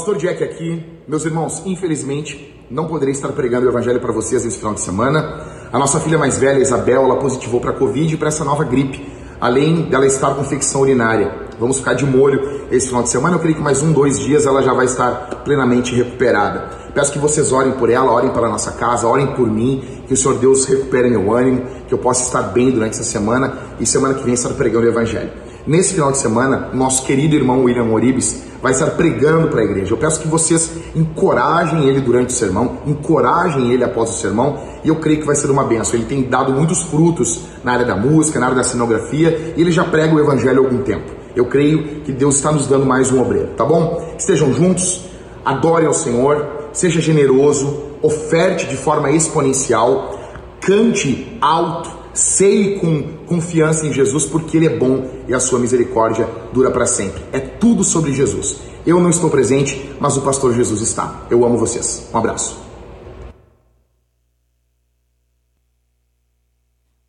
Pastor Jack aqui, meus irmãos, infelizmente não poderei estar pregando o evangelho para vocês nesse final de semana. A nossa filha mais velha, Isabel, ela positivou para a Covid e para essa nova gripe, além dela estar com infecção urinária. Vamos ficar de molho esse final de semana. Eu creio que mais um, dois dias ela já vai estar plenamente recuperada. Peço que vocês orem por ela, orem pela nossa casa, orem por mim, que o Senhor Deus recupere meu ânimo, que eu possa estar bem durante essa semana e semana que vem estar pregando o Evangelho. Nesse final de semana, nosso querido irmão William Moribes vai estar pregando para a igreja. Eu peço que vocês encorajem ele durante o sermão, encorajem ele após o sermão, e eu creio que vai ser uma benção. Ele tem dado muitos frutos na área da música, na área da cenografia, e ele já prega o evangelho há algum tempo. Eu creio que Deus está nos dando mais um obreiro, tá bom? Estejam juntos, adorem ao Senhor, seja generoso, oferte de forma exponencial, cante alto, Sei com confiança em Jesus porque Ele é bom e a sua misericórdia dura para sempre. É tudo sobre Jesus. Eu não estou presente, mas o pastor Jesus está. Eu amo vocês. Um abraço.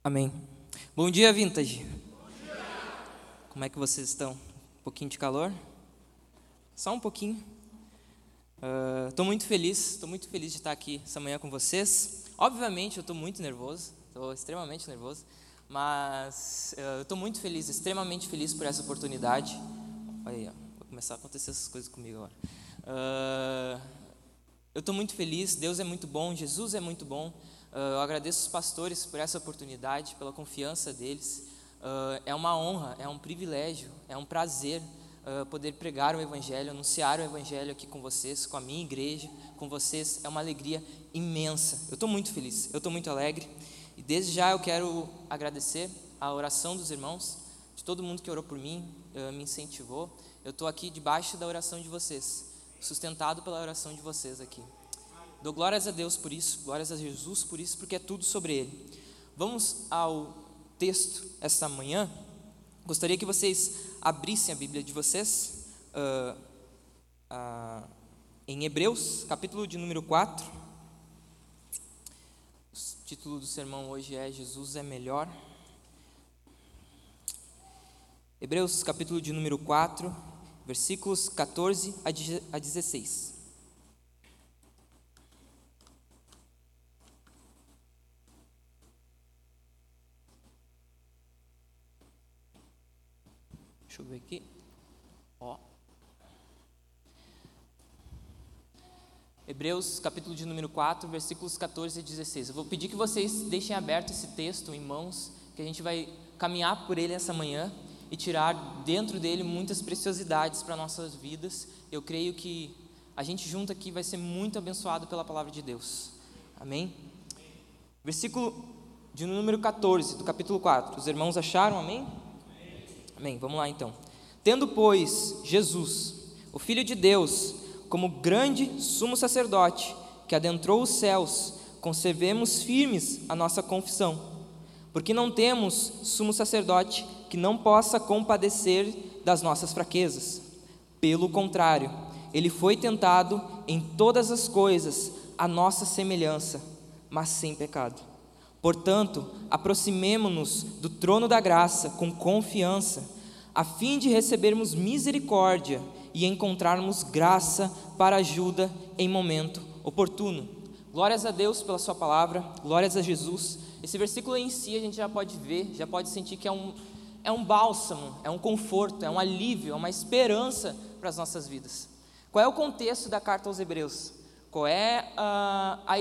Amém. Bom dia, Vintage. Como é que vocês estão? Um pouquinho de calor? Só um pouquinho. Estou uh, muito feliz, estou muito feliz de estar aqui essa manhã com vocês. Obviamente, eu estou muito nervoso Estou extremamente nervoso, mas uh, eu estou muito feliz, extremamente feliz por essa oportunidade. Olha aí, ó, vai começar a acontecer essas coisas comigo agora. Uh, eu estou muito feliz, Deus é muito bom, Jesus é muito bom. Uh, eu agradeço os pastores por essa oportunidade, pela confiança deles. é uma honra, é um privilégio, é um prazer poder pregar o Evangelho, anunciar o Evangelho aqui com vocês, com a minha igreja, com vocês. É uma alegria imensa. Eu estou muito feliz, eu estou muito alegre. Desde já eu quero agradecer a oração dos irmãos, de todo mundo que orou por mim, uh, me incentivou. Eu estou aqui debaixo da oração de vocês, sustentado pela oração de vocês aqui. Dou glórias a Deus por isso, glórias a Jesus por isso, porque é tudo sobre Ele. Vamos ao texto esta manhã. Gostaria que vocês abrissem a Bíblia de vocês uh, uh, em Hebreus, capítulo de número 4 título do sermão hoje é Jesus é melhor. Hebreus capítulo de número 4, versículos 14 a 16. Deixa eu ver aqui. Hebreus capítulo de número 4, versículos 14 e 16. Eu vou pedir que vocês deixem aberto esse texto em mãos, que a gente vai caminhar por ele essa manhã e tirar dentro dele muitas preciosidades para nossas vidas. Eu creio que a gente junto aqui vai ser muito abençoado pela palavra de Deus. Amém? Versículo de número 14 do capítulo 4. Os irmãos acharam? Amém? Amém. Vamos lá então. Tendo, pois, Jesus, o Filho de Deus, como grande sumo sacerdote que adentrou os céus, conservemos firmes a nossa confissão, porque não temos sumo sacerdote que não possa compadecer das nossas fraquezas. Pelo contrário, ele foi tentado em todas as coisas a nossa semelhança, mas sem pecado. Portanto, aproximemo-nos do trono da graça com confiança, a fim de recebermos misericórdia e encontrarmos graça para ajuda em momento oportuno. Glórias a Deus pela Sua palavra, glórias a Jesus. Esse versículo em si a gente já pode ver, já pode sentir que é um, é um bálsamo, é um conforto, é um alívio, é uma esperança para as nossas vidas. Qual é o contexto da carta aos Hebreus? Qual é a, a,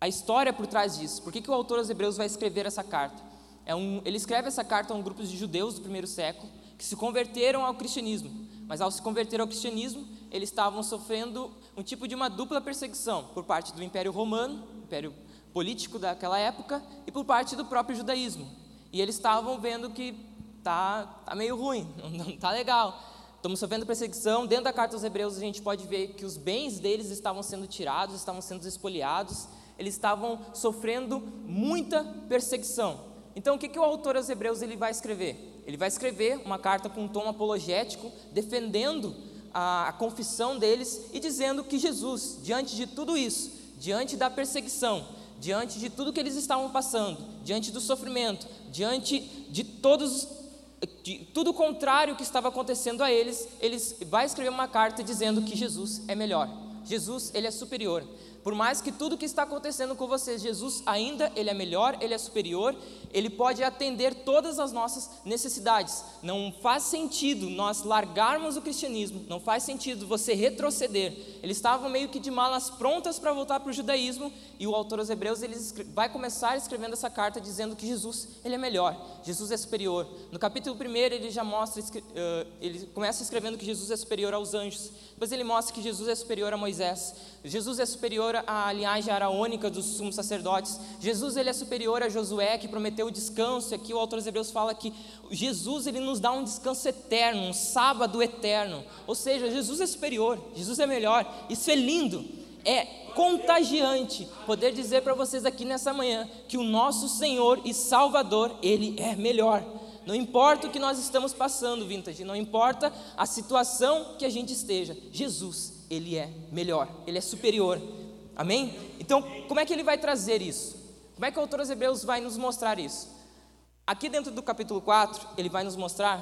a história por trás disso? Por que, que o autor aos Hebreus vai escrever essa carta? É um, ele escreve essa carta a um grupo de judeus do primeiro século que se converteram ao cristianismo. Mas ao se converter ao cristianismo, eles estavam sofrendo um tipo de uma dupla perseguição por parte do Império Romano, Império político daquela época, e por parte do próprio judaísmo. E eles estavam vendo que tá, tá meio ruim, não tá legal. Estamos sofrendo perseguição. Dentro da carta aos Hebreus, a gente pode ver que os bens deles estavam sendo tirados, estavam sendo espoliados, eles estavam sofrendo muita perseguição. Então, o que, que o autor aos Hebreus ele vai escrever? Ele vai escrever uma carta com um tom apologético, defendendo a, a confissão deles e dizendo que Jesus, diante de tudo isso, diante da perseguição, diante de tudo que eles estavam passando, diante do sofrimento, diante de todos de tudo contrário que estava acontecendo a eles, eles vai escrever uma carta dizendo que Jesus é melhor. Jesus, ele é superior. Por mais que tudo que está acontecendo com vocês, Jesus ainda ele é melhor, ele é superior, ele pode atender todas as nossas necessidades. Não faz sentido nós largarmos o cristianismo, não faz sentido você retroceder. Eles estavam meio que de malas prontas para voltar para o judaísmo e o autor aos Hebreus ele vai começar escrevendo essa carta dizendo que Jesus ele é melhor, Jesus é superior. No capítulo 1 ele já mostra, ele começa escrevendo que Jesus é superior aos anjos, depois ele mostra que Jesus é superior a Moisés, Jesus é superior à linhagem araônica dos sumos sacerdotes. Jesus ele é superior a Josué que prometeu o descanso. E aqui o autor dos Hebreus fala que Jesus ele nos dá um descanso eterno, um sábado eterno. Ou seja, Jesus é superior, Jesus é melhor. Isso é lindo. É contagiante poder dizer para vocês aqui nessa manhã que o nosso Senhor e Salvador, ele é melhor. Não importa o que nós estamos passando, Vintage, não importa a situação que a gente esteja, Jesus ele é melhor, ele é superior. Amém? Então, como é que ele vai trazer isso? Como é que o autor dos Hebreus vai nos mostrar isso? Aqui dentro do capítulo 4, ele vai nos mostrar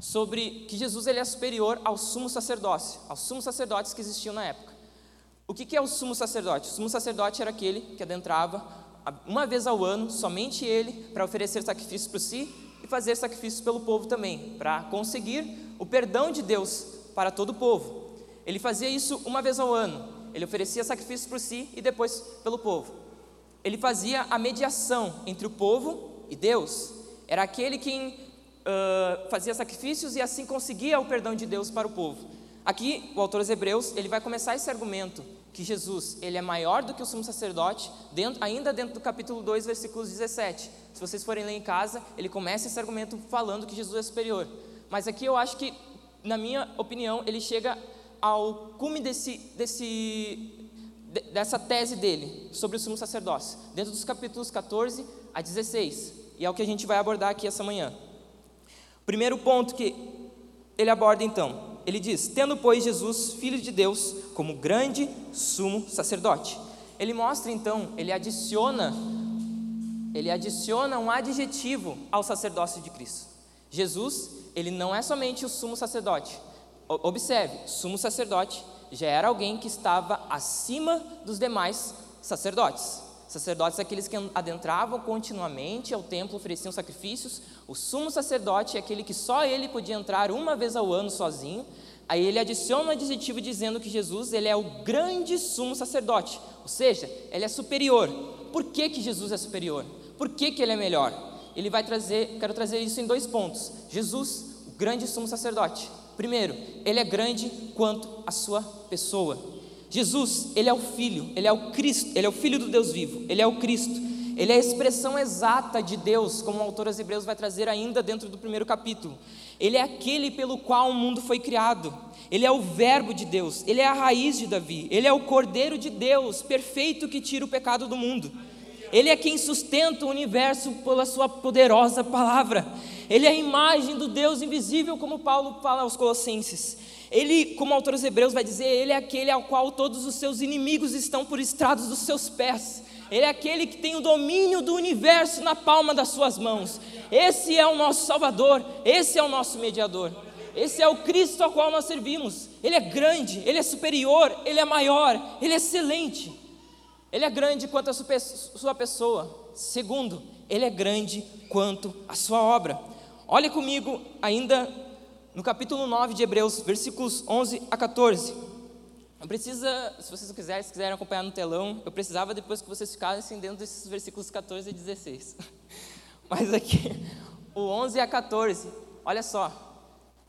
sobre que Jesus ele é superior ao sumo sacerdócio, aos sumos sacerdotes que existiam na época. O que, que é o sumo sacerdote? O sumo sacerdote era aquele que adentrava uma vez ao ano, somente ele, para oferecer sacrifícios para si fazer sacrifícios pelo povo também, para conseguir o perdão de Deus para todo o povo. Ele fazia isso uma vez ao ano. Ele oferecia sacrifícios por si e depois pelo povo. Ele fazia a mediação entre o povo e Deus. Era aquele quem uh, fazia sacrifícios e assim conseguia o perdão de Deus para o povo. Aqui, o autor dos Hebreus, ele vai começar esse argumento que Jesus, ele é maior do que o sumo sacerdote, dentro, ainda dentro do capítulo 2, versículos 17. Se vocês forem ler em casa, ele começa esse argumento falando que Jesus é superior. Mas aqui eu acho que, na minha opinião, ele chega ao cume desse, desse, dessa tese dele sobre o sumo sacerdócio, dentro dos capítulos 14 a 16, e é o que a gente vai abordar aqui essa manhã. Primeiro ponto que ele aborda então, ele diz: Tendo, pois, Jesus, filho de Deus, como grande sumo sacerdote. Ele mostra então, ele adiciona, ele adiciona um adjetivo ao sacerdócio de Cristo. Jesus, ele não é somente o sumo sacerdote, Observe, sumo sacerdote já era alguém que estava acima dos demais sacerdotes. Sacerdotes aqueles que adentravam continuamente ao templo, ofereciam sacrifícios. O sumo sacerdote é aquele que só ele podia entrar uma vez ao ano sozinho. Aí ele adiciona um adjetivo dizendo que Jesus ele é o grande sumo sacerdote, ou seja, ele é superior. Por que, que Jesus é superior? Por que, que ele é melhor? Ele vai trazer, quero trazer isso em dois pontos. Jesus, o grande sumo sacerdote, Primeiro, ele é grande quanto a sua pessoa. Jesus, ele é o filho, ele é o Cristo, ele é o filho do Deus vivo, ele é o Cristo. Ele é a expressão exata de Deus, como o autor aos Hebreus vai trazer ainda dentro do primeiro capítulo. Ele é aquele pelo qual o mundo foi criado. Ele é o Verbo de Deus, ele é a raiz de Davi, ele é o Cordeiro de Deus, perfeito que tira o pecado do mundo. Ele é quem sustenta o universo pela sua poderosa palavra. Ele é a imagem do Deus invisível, como Paulo fala aos Colossenses. Ele, como autor dos Hebreus vai dizer, ele é aquele ao qual todos os seus inimigos estão por estrados dos seus pés. Ele é aquele que tem o domínio do universo na palma das suas mãos. Esse é o nosso Salvador, esse é o nosso mediador. Esse é o Cristo ao qual nós servimos. Ele é grande, ele é superior, ele é maior, ele é excelente. Ele é grande quanto a sua pessoa. Segundo, ele é grande quanto a sua obra. Olhe comigo ainda no capítulo 9 de Hebreus, versículos 11 a 14. Não precisa, se vocês quiserem, se quiserem acompanhar no telão, eu precisava depois que vocês ficassem dentro desses versículos 14 e 16. Mas aqui, o 11 a 14, olha só.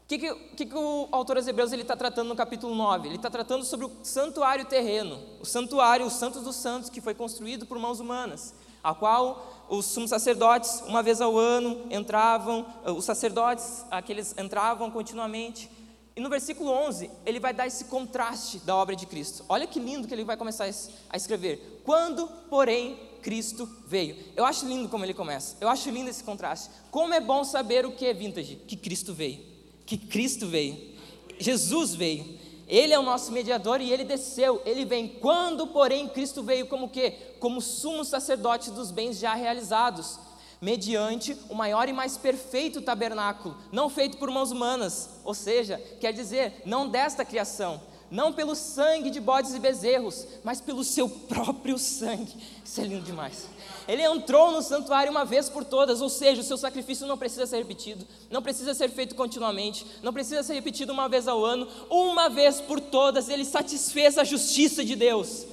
O que, que, que, o autor aos Hebreus está tratando no capítulo 9? Ele está tratando sobre o santuário terreno, o santuário, os santos dos santos, que foi construído por mãos humanas, a qual os sumos sacerdotes, uma vez ao ano, entravam, os sacerdotes, aqueles entravam continuamente. E no versículo 11, ele vai dar esse contraste da obra de Cristo. Olha que lindo que ele vai começar a escrever. Quando, porém, Cristo veio. Eu acho lindo como ele começa. Eu acho lindo esse contraste. Como é bom saber o que é vintage? Que Cristo veio que Cristo veio. Jesus veio. Ele é o nosso mediador e ele desceu. Ele vem. Quando, porém, Cristo veio como que? Como sumo sacerdote dos bens já realizados, mediante o maior e mais perfeito tabernáculo, não feito por mãos humanas, ou seja, quer dizer, não desta criação, não pelo sangue de bodes e bezerros, mas pelo seu próprio sangue. Isso é lindo demais. Ele entrou no santuário uma vez por todas, ou seja, o seu sacrifício não precisa ser repetido, não precisa ser feito continuamente, não precisa ser repetido uma vez ao ano, uma vez por todas, ele satisfez a justiça de Deus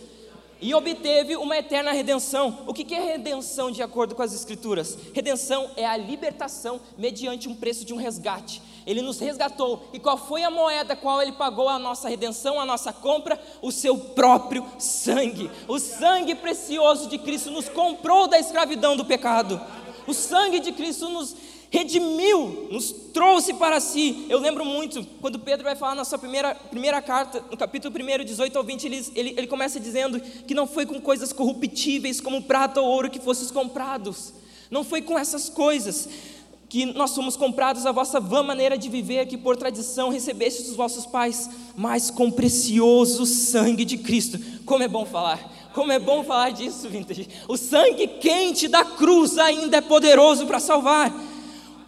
e obteve uma eterna redenção. O que é redenção de acordo com as Escrituras? Redenção é a libertação mediante um preço de um resgate. Ele nos resgatou. E qual foi a moeda qual ele pagou a nossa redenção, a nossa compra? O seu próprio sangue. O sangue precioso de Cristo nos comprou da escravidão do pecado. O sangue de Cristo nos redimiu, nos trouxe para si. Eu lembro muito, quando Pedro vai falar na sua primeira, primeira carta, no capítulo 1, 18 ao 20, ele, ele, ele começa dizendo que não foi com coisas corruptíveis como prata ou ouro que fosses comprados, não foi com essas coisas que nós fomos comprados a vossa vã maneira de viver, que por tradição recebestes dos vossos pais, mas com precioso sangue de Cristo. Como é bom falar. Como é bom falar disso, Vintage. O sangue quente da cruz ainda é poderoso para salvar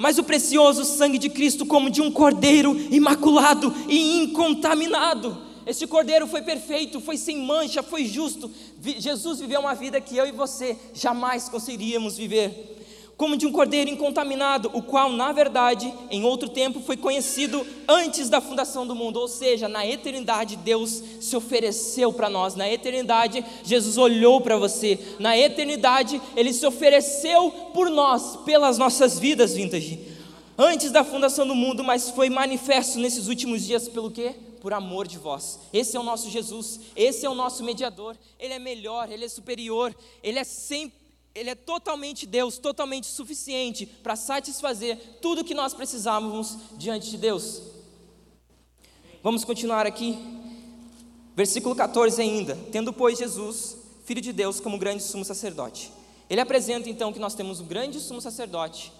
mas o precioso sangue de Cristo, como de um cordeiro imaculado e incontaminado. Este cordeiro foi perfeito, foi sem mancha, foi justo. Jesus viveu uma vida que eu e você jamais conseguiríamos viver como de um cordeiro incontaminado, o qual, na verdade, em outro tempo foi conhecido antes da fundação do mundo, ou seja, na eternidade Deus se ofereceu para nós, na eternidade Jesus olhou para você, na eternidade Ele se ofereceu por nós, pelas nossas vidas, vintage, antes da fundação do mundo, mas foi manifesto nesses últimos dias pelo quê? Por amor de vós. Esse é o nosso Jesus, esse é o nosso mediador, Ele é melhor, Ele é superior, Ele é sempre ele é totalmente Deus, totalmente suficiente para satisfazer tudo que nós precisávamos diante de Deus. Vamos continuar aqui. Versículo 14 ainda. Tendo, pois, Jesus, Filho de Deus, como grande sumo sacerdote. Ele apresenta então que nós temos um grande sumo sacerdote.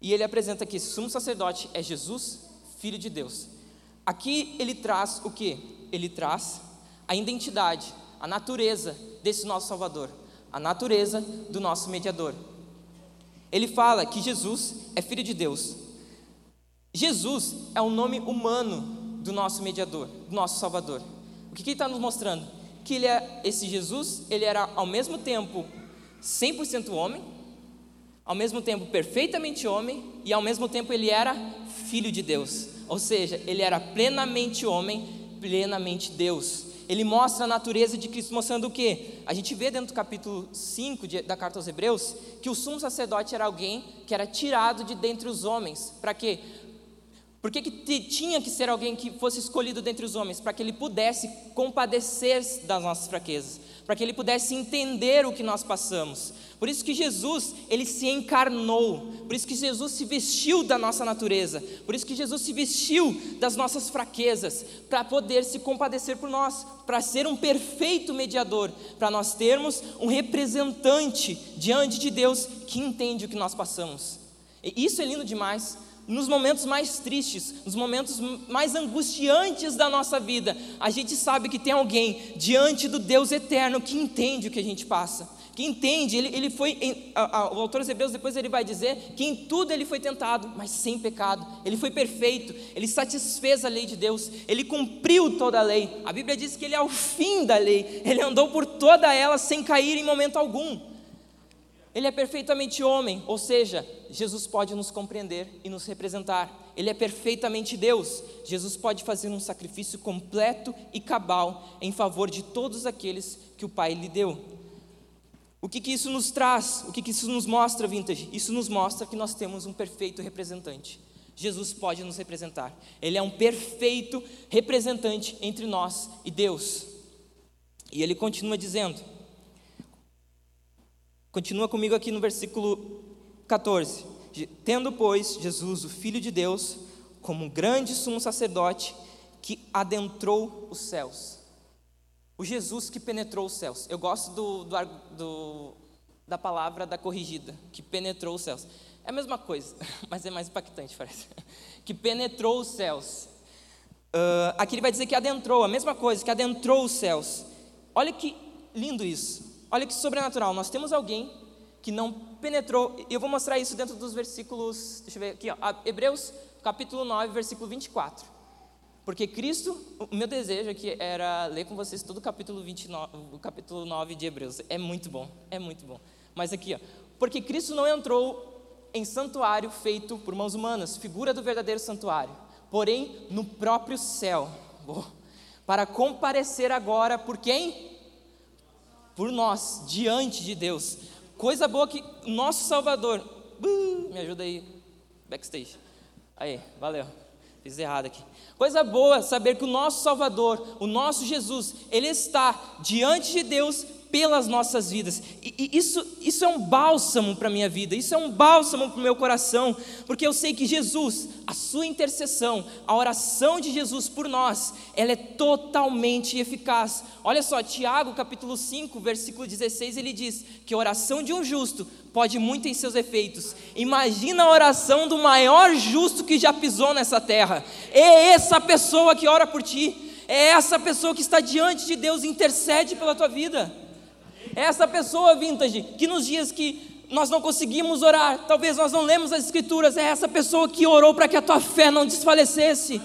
E ele apresenta que esse sumo sacerdote é Jesus, Filho de Deus. Aqui ele traz o que? Ele traz a identidade, a natureza desse nosso Salvador a natureza do nosso mediador. Ele fala que Jesus é filho de Deus. Jesus é o nome humano do nosso mediador, do nosso Salvador. O que, que ele está nos mostrando? Que ele é, esse Jesus, ele era ao mesmo tempo 100% homem, ao mesmo tempo perfeitamente homem e ao mesmo tempo ele era filho de Deus. Ou seja, ele era plenamente homem, plenamente Deus ele mostra a natureza de Cristo, mostrando o quê? A gente vê dentro do capítulo 5 de, da carta aos Hebreus que o sumo sacerdote era alguém que era tirado de dentre os homens. Para quê? Por que, que tinha que ser alguém que fosse escolhido dentre os homens? Para que ele pudesse compadecer das nossas fraquezas, para que ele pudesse entender o que nós passamos. Por isso que Jesus, ele se encarnou, por isso que Jesus se vestiu da nossa natureza, por isso que Jesus se vestiu das nossas fraquezas, para poder se compadecer por nós, para ser um perfeito mediador, para nós termos um representante diante de Deus que entende o que nós passamos. E isso é lindo demais, nos momentos mais tristes, nos momentos mais angustiantes da nossa vida, a gente sabe que tem alguém diante do Deus eterno que entende o que a gente passa, que entende, ele, ele foi, em, a, a, o autor dos Hebreus depois ele vai dizer que em tudo ele foi tentado, mas sem pecado, ele foi perfeito, ele satisfez a lei de Deus, ele cumpriu toda a lei, a Bíblia diz que ele é o fim da lei, ele andou por toda ela sem cair em momento algum, ele é perfeitamente homem, ou seja, Jesus pode nos compreender e nos representar. Ele é perfeitamente Deus. Jesus pode fazer um sacrifício completo e cabal em favor de todos aqueles que o Pai lhe deu. O que, que isso nos traz? O que, que isso nos mostra, Vintage? Isso nos mostra que nós temos um perfeito representante. Jesus pode nos representar. Ele é um perfeito representante entre nós e Deus. E ele continua dizendo: Continua comigo aqui no versículo 14. Tendo, pois, Jesus, o Filho de Deus, como um grande sumo sacerdote que adentrou os céus. O Jesus que penetrou os céus. Eu gosto do, do, do, da palavra da corrigida, que penetrou os céus. É a mesma coisa, mas é mais impactante, parece. Que penetrou os céus. Uh, aqui ele vai dizer que adentrou, a mesma coisa, que adentrou os céus. Olha que lindo isso. Olha que sobrenatural. Nós temos alguém que não penetrou. Eu vou mostrar isso dentro dos versículos, deixa eu ver aqui, ó, Hebreus capítulo 9, versículo 24. Porque Cristo, o meu desejo aqui era ler com vocês todo o capítulo 29, o capítulo 9 de Hebreus. É muito bom, é muito bom. Mas aqui, ó, porque Cristo não entrou em santuário feito por mãos humanas, figura do verdadeiro santuário, porém no próprio céu, para comparecer agora por quem? Por nós, diante de Deus. Coisa boa que nosso Salvador, uh, me ajuda aí, backstage. Aí, valeu. Fiz errado aqui. Coisa boa saber que o nosso Salvador, o nosso Jesus, Ele está diante de Deus pelas nossas vidas. E, isso, isso é um bálsamo para a minha vida, isso é um bálsamo para o meu coração, porque eu sei que Jesus, a sua intercessão, a oração de Jesus por nós, ela é totalmente eficaz. Olha só, Tiago capítulo 5, versículo 16, ele diz que a oração de um justo pode muito em seus efeitos. Imagina a oração do maior justo que já pisou nessa terra. É essa pessoa que ora por ti. É essa pessoa que está diante de Deus intercede pela tua vida. Essa pessoa, vintage, que nos dias que nós não conseguimos orar, talvez nós não lemos as escrituras, é essa pessoa que orou para que a tua fé não desfalecesse.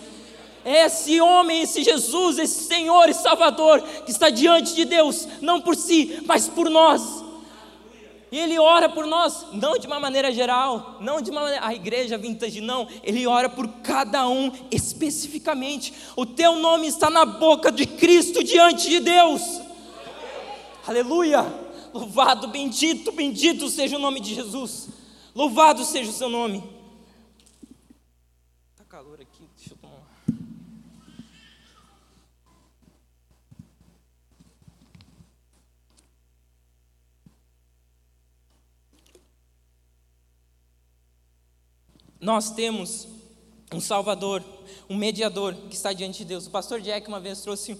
É esse homem, esse Jesus, esse Senhor e Salvador que está diante de Deus, não por si, mas por nós. E Ele ora por nós, não de uma maneira geral, não de uma maneira, a igreja vintage, não, Ele ora por cada um especificamente. O teu nome está na boca de Cristo diante de Deus. Aleluia! Louvado, bendito, bendito seja o nome de Jesus. Louvado seja o seu nome. Tá calor aqui, deixa eu tomar. Nós temos um Salvador, um mediador que está diante de Deus. O pastor Jack uma vez trouxe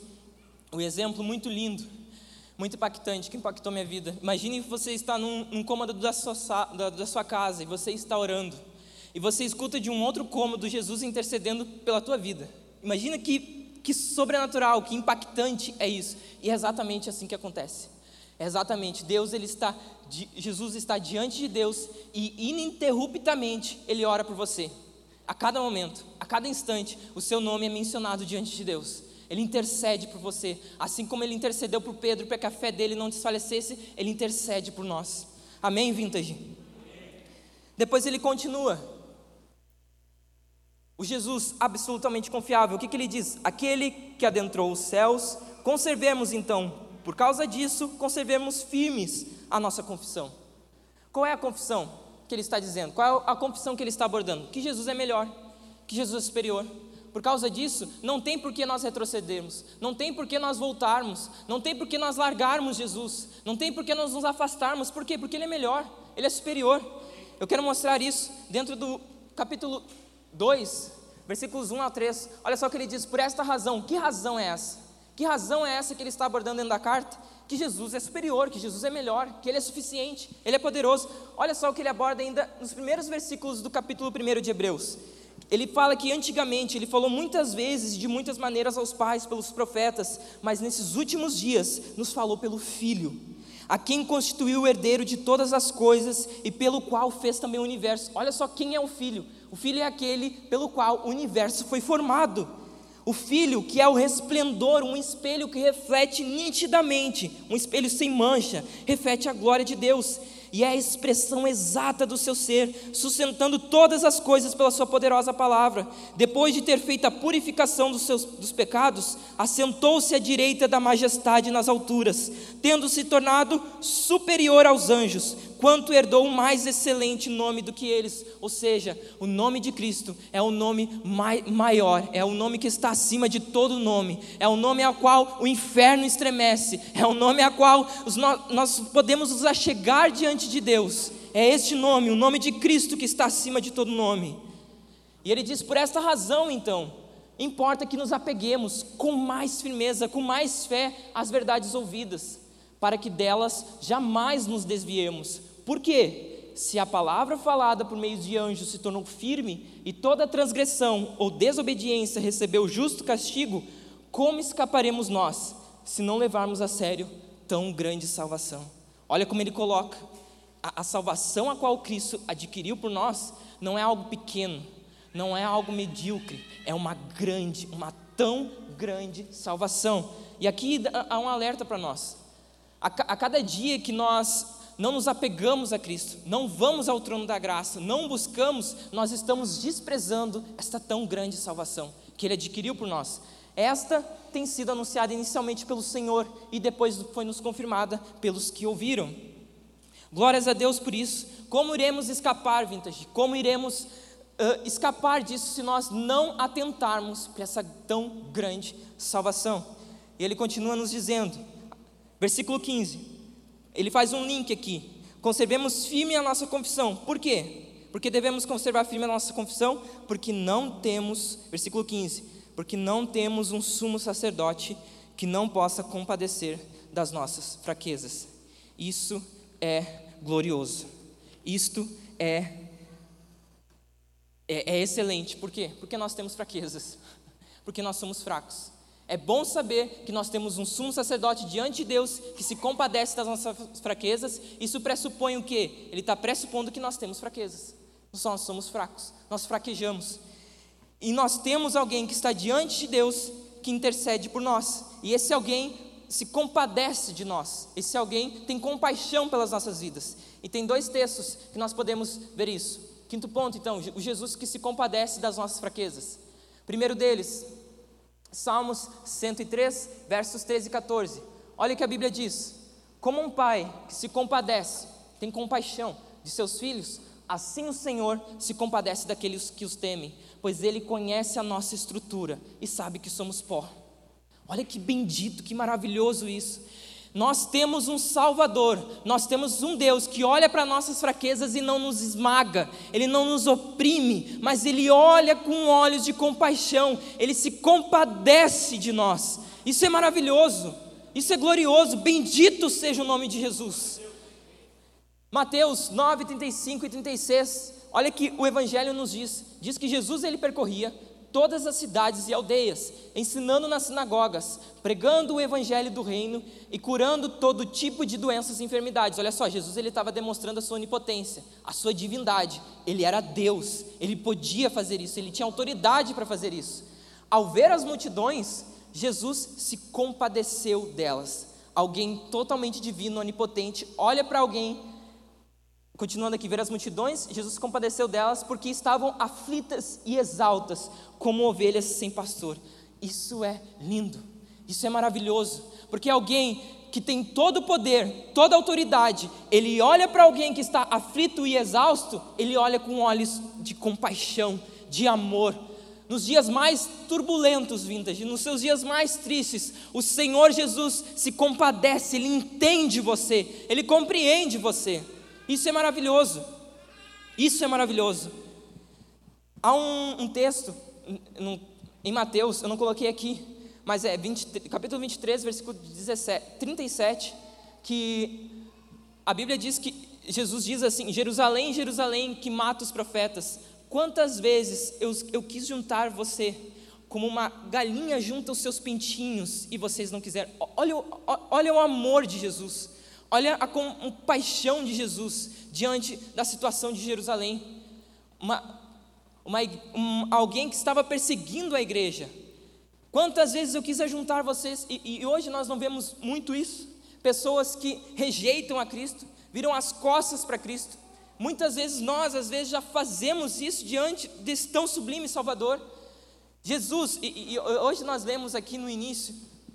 um exemplo muito lindo muito impactante, que impactou minha vida. Imagine que você está num, num cômodo da sua, da, da sua casa e você está orando. E você escuta de um outro cômodo Jesus intercedendo pela tua vida. Imagina que, que sobrenatural, que impactante é isso. E é exatamente assim que acontece. É exatamente, Deus ele está, Jesus está diante de Deus e ininterruptamente ele ora por você. A cada momento, a cada instante, o seu nome é mencionado diante de Deus. Ele intercede por você. Assim como ele intercedeu por Pedro para que a fé dele não desfalecesse, ele intercede por nós. Amém, vintage? Depois ele continua. O Jesus absolutamente confiável, o que, que ele diz? Aquele que adentrou os céus, conservemos então, por causa disso, conservemos firmes a nossa confissão. Qual é a confissão que ele está dizendo? Qual é a confissão que ele está abordando? Que Jesus é melhor, que Jesus é superior, por causa disso, não tem por que nós retrocedermos, não tem por que nós voltarmos, não tem por que nós largarmos Jesus, não tem por que nós nos afastarmos, por quê? Porque Ele é melhor, Ele é superior. Eu quero mostrar isso dentro do capítulo 2, versículos 1 a 3. Olha só o que ele diz: por esta razão, que razão é essa? Que razão é essa que ele está abordando dentro da carta? Que Jesus é superior, que Jesus é melhor, que Ele é suficiente, Ele é poderoso. Olha só o que ele aborda ainda nos primeiros versículos do capítulo 1 de Hebreus. Ele fala que antigamente ele falou muitas vezes, de muitas maneiras aos pais, pelos profetas, mas nesses últimos dias nos falou pelo Filho, a quem constituiu o herdeiro de todas as coisas e pelo qual fez também o universo. Olha só quem é o Filho. O Filho é aquele pelo qual o universo foi formado. O Filho, que é o resplendor, um espelho que reflete nitidamente, um espelho sem mancha, reflete a glória de Deus e é a expressão exata do seu ser, sustentando todas as coisas pela sua poderosa palavra. Depois de ter feito a purificação dos seus dos pecados, assentou-se à direita da majestade nas alturas, tendo se tornado superior aos anjos, quanto herdou um mais excelente nome do que eles. Ou seja, o nome de Cristo é o nome mai, maior, é o nome que está acima de todo nome, é o nome ao qual o inferno estremece, é o nome ao qual os, nós podemos nos achegar diante de Deus. É este nome, o nome de Cristo que está acima de todo nome. E ele diz: por esta razão, então, importa que nos apeguemos com mais firmeza, com mais fé às verdades ouvidas, para que delas jamais nos desviemos, por quê? Se a palavra falada por meio de anjos se tornou firme e toda transgressão ou desobediência recebeu justo castigo, como escaparemos nós se não levarmos a sério tão grande salvação? Olha como ele coloca. a, a salvação a qual Cristo adquiriu por nós não é algo pequeno, não é algo medíocre, é uma grande, uma tão grande salvação. E aqui há um alerta para nós. A, a cada dia que nós não nos apegamos a Cristo, não vamos ao trono da graça, não buscamos, nós estamos desprezando esta tão grande salvação que Ele adquiriu por nós. Esta tem sido anunciada inicialmente pelo Senhor e depois foi nos confirmada pelos que ouviram. Glórias a Deus por isso. Como iremos escapar, Vintage? Como iremos uh, escapar disso se nós não atentarmos para essa tão grande salvação? E ele continua nos dizendo, versículo 15, ele faz um link aqui. Conservemos firme a nossa confissão. Por quê? Porque devemos conservar firme a nossa confissão? Porque não temos, versículo 15, porque não temos um sumo sacerdote que não possa compadecer das nossas fraquezas. Isso é glorioso. Isto é, é, é excelente. Por quê? Porque nós temos fraquezas. Porque nós somos fracos. É bom saber que nós temos um sumo sacerdote diante de Deus que se compadece das nossas fraquezas. Isso pressupõe o quê? Ele está pressupondo que nós temos fraquezas. Nós somos fracos, nós fraquejamos. E nós temos alguém que está diante de Deus que intercede por nós. E esse alguém se compadece de nós. Esse alguém tem compaixão pelas nossas vidas. E tem dois textos que nós podemos ver isso. Quinto ponto, então, o Jesus que se compadece das nossas fraquezas. Primeiro deles, Salmos 103, versos 13 e 14. Olha o que a Bíblia diz: Como um pai que se compadece, tem compaixão de seus filhos, assim o Senhor se compadece daqueles que os temem, pois ele conhece a nossa estrutura e sabe que somos pó. Olha que bendito, que maravilhoso isso. Nós temos um Salvador, nós temos um Deus que olha para nossas fraquezas e não nos esmaga, Ele não nos oprime, mas Ele olha com olhos de compaixão, Ele se compadece de nós. Isso é maravilhoso, isso é glorioso, bendito seja o nome de Jesus. Mateus 9, 35 e 36, olha que o Evangelho nos diz: diz que Jesus ele percorria todas as cidades e aldeias, ensinando nas sinagogas, pregando o evangelho do reino e curando todo tipo de doenças e enfermidades. Olha só, Jesus ele estava demonstrando a sua onipotência, a sua divindade. Ele era Deus, ele podia fazer isso, ele tinha autoridade para fazer isso. Ao ver as multidões, Jesus se compadeceu delas. Alguém totalmente divino, onipotente, olha para alguém Continuando aqui, ver as multidões, Jesus compadeceu delas porque estavam aflitas e exaltas, como ovelhas sem pastor. Isso é lindo, isso é maravilhoso, porque alguém que tem todo o poder, toda a autoridade, ele olha para alguém que está aflito e exausto, ele olha com olhos de compaixão, de amor. Nos dias mais turbulentos, vintage, nos seus dias mais tristes, o Senhor Jesus se compadece, ele entende você, ele compreende você. Isso é maravilhoso. Isso é maravilhoso. Há um, um texto em, Mateus, eu não coloquei aqui, mas é 20, capítulo 23, versículo 17, 37, que a Bíblia diz que Jesus diz assim: Jerusalém, Jerusalém, que mata os profetas, quantas vezes eu, eu quis juntar você como uma galinha junta os seus pintinhos e vocês não quiseram. Olha, olha o amor de Jesus. Olha a compaixão de Jesus diante da situação de Jerusalém. Uma, uma, um, alguém que estava perseguindo a igreja. Quantas vezes eu quis ajuntar vocês, e, e hoje nós não vemos muito isso. Pessoas que rejeitam a Cristo, viram as costas para Cristo. Muitas vezes nós, às vezes, já fazemos isso diante desse tão sublime Salvador. Jesus, e, e hoje nós lemos aqui no início,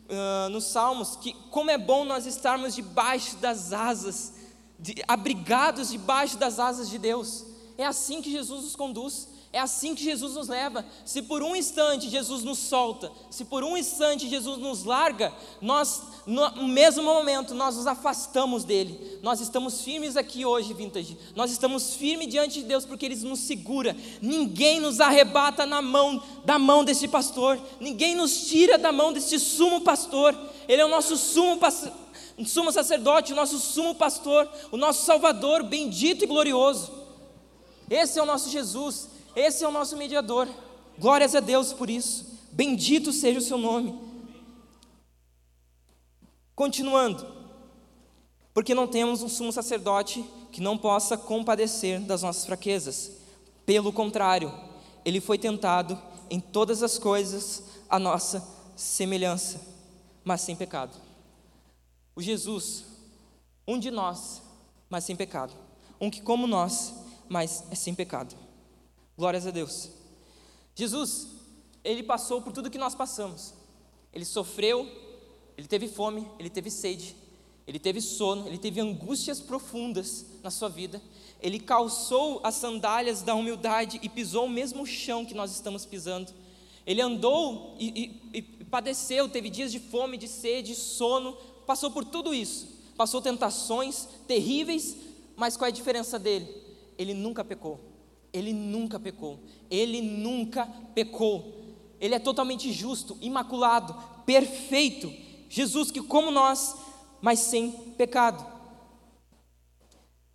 uh, nos Salmos que como é bom nós estarmos debaixo das asas, de, abrigados debaixo das asas de Deus. É assim que Jesus nos conduz. É assim que Jesus nos leva. Se por um instante Jesus nos solta, se por um instante Jesus nos larga, nós, no mesmo momento, nós nos afastamos dele. Nós estamos firmes aqui hoje, Vintage. Nós estamos firmes diante de Deus porque Ele nos segura. Ninguém nos arrebata na mão, da mão desse pastor. Ninguém nos tira da mão desse sumo pastor. Ele é o nosso sumo pastor. Sumo sacerdote, o nosso sumo pastor, o nosso Salvador, bendito e glorioso. Esse é o nosso Jesus, esse é o nosso mediador. Glórias a Deus por isso. Bendito seja o seu nome. Continuando. Porque não temos um sumo sacerdote que não possa compadecer das nossas fraquezas. Pelo contrário, ele foi tentado em todas as coisas a nossa semelhança, mas sem pecado. O Jesus, um de nós, mas sem pecado. Um que, como nós, mas é sem pecado. Glórias a Deus. Jesus, ele passou por tudo que nós passamos. Ele sofreu, ele teve fome, ele teve sede, ele teve sono, ele teve angústias profundas na sua vida. Ele calçou as sandálias da humildade e pisou o mesmo chão que nós estamos pisando. Ele andou e, e, e padeceu, teve dias de fome, de sede, sono, passou por tudo isso. Passou tentações terríveis, mas qual é a diferença dele? Ele nunca pecou. Ele nunca pecou. Ele nunca pecou. Ele é totalmente justo, imaculado, perfeito. Jesus que como nós, mas sem pecado.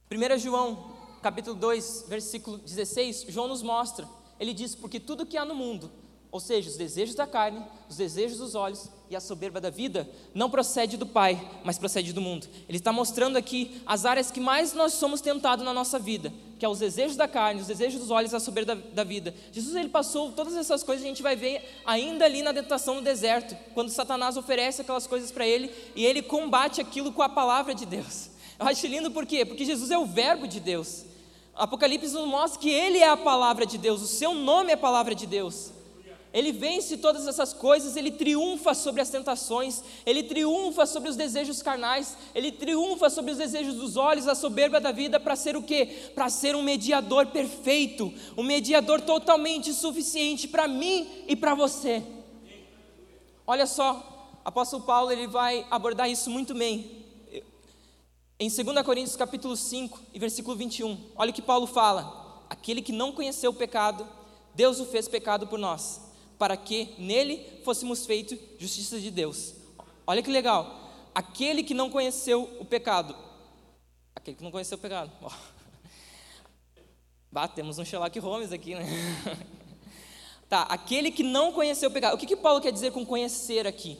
1 João, capítulo 2, versículo 16, João nos mostra. Ele diz: "Porque tudo que há no mundo, ou seja, os desejos da carne, os desejos dos olhos e a soberba da vida, não procede do Pai, mas procede do mundo. Ele está mostrando aqui as áreas que mais nós somos tentados na nossa vida, que é os desejos da carne, os desejos dos olhos a soberba da, da vida. Jesus ele passou todas essas coisas, a gente vai ver ainda ali na tentação no deserto, quando Satanás oferece aquelas coisas para ele e ele combate aquilo com a palavra de Deus. Eu acho lindo por quê? Porque Jesus é o verbo de Deus. Apocalipse nos mostra que ele é a palavra de Deus, o seu nome é a palavra de Deus. Ele vence todas essas coisas, ele triunfa sobre as tentações, ele triunfa sobre os desejos carnais, ele triunfa sobre os desejos dos olhos, a soberba da vida, para ser o quê? Para ser um mediador perfeito, um mediador totalmente suficiente para mim e para você. Olha só, apóstolo Paulo ele vai abordar isso muito bem. Em 2 Coríntios capítulo 5 e versículo 21, olha o que Paulo fala: aquele que não conheceu o pecado, Deus o fez pecado por nós para que nele fôssemos feitos justiça de Deus. Olha que legal. Aquele que não conheceu o pecado. Aquele que não conheceu o pecado. Bah, temos um Sherlock Holmes aqui, né? tá, aquele que não conheceu o pecado. O que, que Paulo quer dizer com conhecer aqui?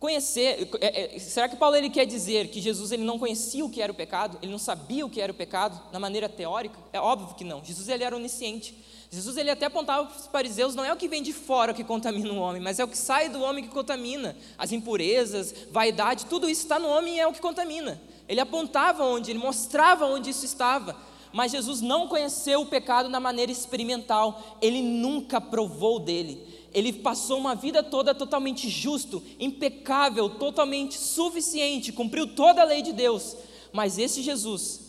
Conhecer, é, é, será que Paulo ele quer dizer que Jesus ele não conhecia o que era o pecado? Ele não sabia o que era o pecado na maneira teórica? É óbvio que não. Jesus ele era onisciente. Jesus ele até apontava para os fariseus, não é o que vem de fora que contamina o homem, mas é o que sai do homem que contamina. As impurezas, vaidade, tudo isso está no homem e é o que contamina. Ele apontava onde, ele mostrava onde isso estava. Mas Jesus não conheceu o pecado na maneira experimental, ele nunca provou dele. Ele passou uma vida toda totalmente justo, impecável, totalmente suficiente, cumpriu toda a lei de Deus. Mas esse Jesus,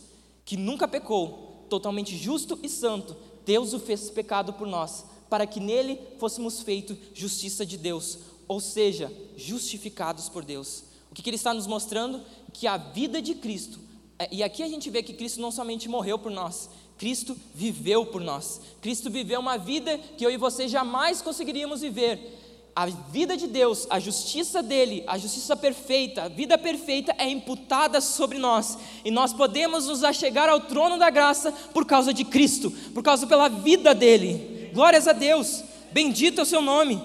que nunca pecou, totalmente justo e santo, Deus o fez pecado por nós, para que nele fôssemos feitos justiça de Deus, ou seja, justificados por Deus. O que, que ele está nos mostrando? Que a vida de Cristo, é, e aqui a gente vê que Cristo não somente morreu por nós, Cristo viveu por nós. Cristo viveu uma vida que eu e você jamais conseguiríamos viver a vida de Deus, a justiça dele, a justiça perfeita, a vida perfeita é imputada sobre nós, e nós podemos nos achegar ao trono da graça por causa de Cristo, por causa pela vida dele. Glórias a Deus. Bendito é o seu nome.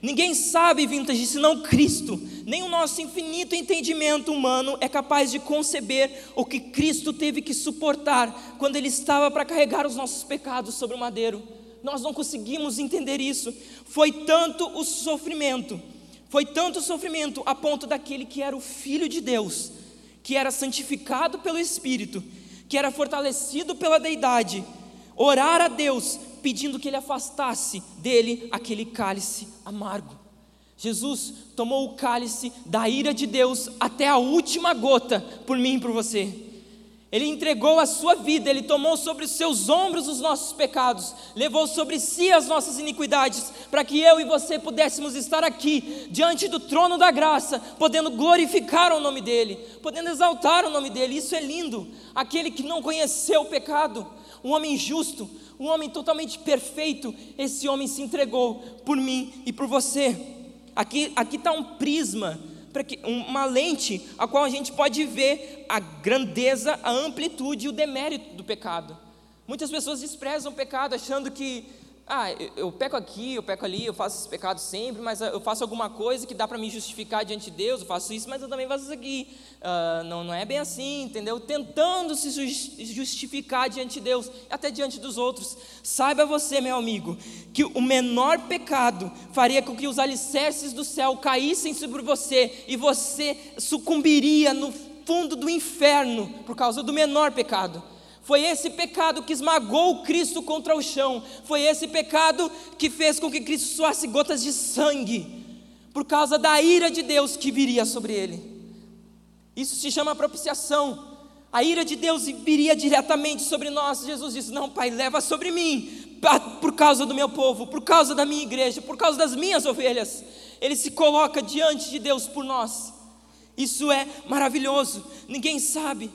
Ninguém sabe, vintage, senão Cristo. Nem o nosso infinito entendimento humano é capaz de conceber o que Cristo teve que suportar quando ele estava para carregar os nossos pecados sobre o madeiro nós não conseguimos entender isso. Foi tanto o sofrimento, foi tanto o sofrimento a ponto daquele que era o Filho de Deus, que era santificado pelo Espírito, que era fortalecido pela deidade, orar a Deus pedindo que ele afastasse dele aquele cálice amargo. Jesus tomou o cálice da ira de Deus até a última gota por mim e por você. Ele entregou a sua vida, ele tomou sobre os seus ombros os nossos pecados, levou sobre si as nossas iniquidades, para que eu e você pudéssemos estar aqui, diante do trono da graça, podendo glorificar o nome dEle, podendo exaltar o nome dEle. Isso é lindo. Aquele que não conheceu o pecado, um homem justo, um homem totalmente perfeito, esse homem se entregou por mim e por você. Aqui está um prisma uma lente a qual a gente pode ver a grandeza, a amplitude e o demérito do pecado. Muitas pessoas desprezam o pecado achando que ah, eu, peco aqui, eu peco ali, eu faço esse pecado sempre, mas eu faço alguma coisa que dá para me justificar diante de Deus, eu faço isso, mas eu também faço isso aqui. Uh, não, não é bem assim, entendeu? Tentando se justificar diante de Deus, até diante dos outros. Saiba você, meu amigo, que o menor pecado faria com que os alicerces do céu caíssem sobre você e você sucumbiria no fundo do inferno por causa do menor pecado. Foi esse pecado que esmagou Cristo contra o chão. Foi esse pecado que fez com que Cristo suasse gotas de sangue, por causa da ira de Deus que viria sobre ele. Isso se chama propiciação. A ira de Deus viria diretamente sobre nós. Jesus disse: Não, Pai, leva sobre mim, por causa do meu povo, por causa da minha igreja, por causa das minhas ovelhas. Ele se coloca diante de Deus por nós. Isso é maravilhoso. Ninguém sabe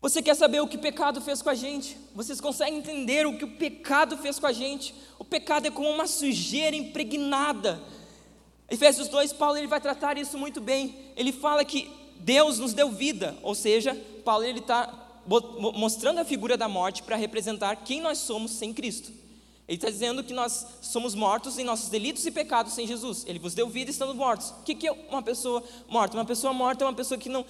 você quer saber o que o pecado fez com a gente? Vocês conseguem entender o que o pecado fez com a gente? O pecado é como uma sujeira impregnada. Efésios 2, Paulo ele vai tratar isso muito bem. Ele fala que Deus nos deu vida, ou seja, Paulo ele está mostrando a figura da morte para representar quem nós somos sem Cristo. Ele está dizendo que nós somos mortos em nossos delitos e pecados sem Jesus. Ele vos deu vida estando mortos. O que é uma pessoa morta? Uma pessoa morta é uma pessoa que não,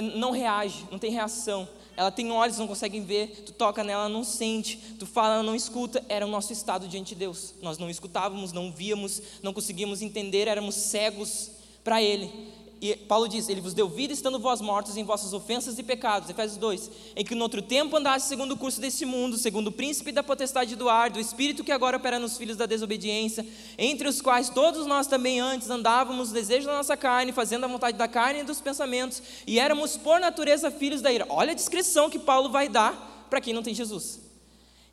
não reage, não tem reação. Ela tem olhos, não consegue ver, tu toca nela, não sente, tu fala, ela não escuta, era o nosso estado diante de Deus. Nós não escutávamos, não víamos, não conseguíamos entender, éramos cegos para Ele. E Paulo diz: Ele vos deu vida estando vós mortos em vossas ofensas e pecados. Efésios 2: Em que no outro tempo andaste segundo o curso deste mundo, segundo o príncipe da potestade do ar, do espírito que agora opera nos filhos da desobediência, entre os quais todos nós também antes andávamos desejo da nossa carne, fazendo a vontade da carne e dos pensamentos, e éramos por natureza filhos da ira. Olha a descrição que Paulo vai dar para quem não tem Jesus.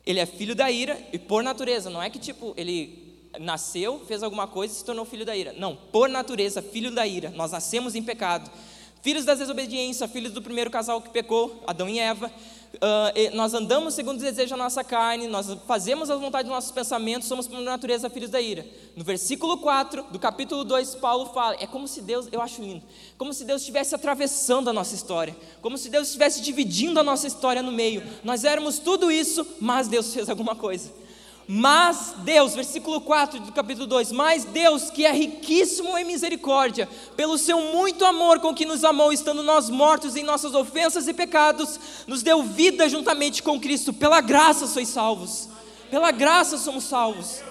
Ele é filho da ira e por natureza, não é que tipo ele nasceu, fez alguma coisa e se tornou filho da ira. Não, por natureza, filho da ira. Nós nascemos em pecado. Filhos da desobediência, filhos do primeiro casal que pecou, Adão e Eva. Uh, nós andamos segundo o desejo da nossa carne, nós fazemos a vontade dos nossos pensamentos, somos por natureza filhos da ira. No versículo 4 do capítulo 2, Paulo fala: é como se Deus, eu acho lindo, como se Deus estivesse atravessando a nossa história, como se Deus estivesse dividindo a nossa história no meio. Nós éramos tudo isso, mas Deus fez alguma coisa. Mas Deus, versículo 4 do capítulo 2: Mas Deus, que é riquíssimo em misericórdia, pelo seu muito amor com que nos amou, estando nós mortos em nossas ofensas e pecados, nos deu vida juntamente com Cristo. Pela graça sois salvos. Pela graça somos salvos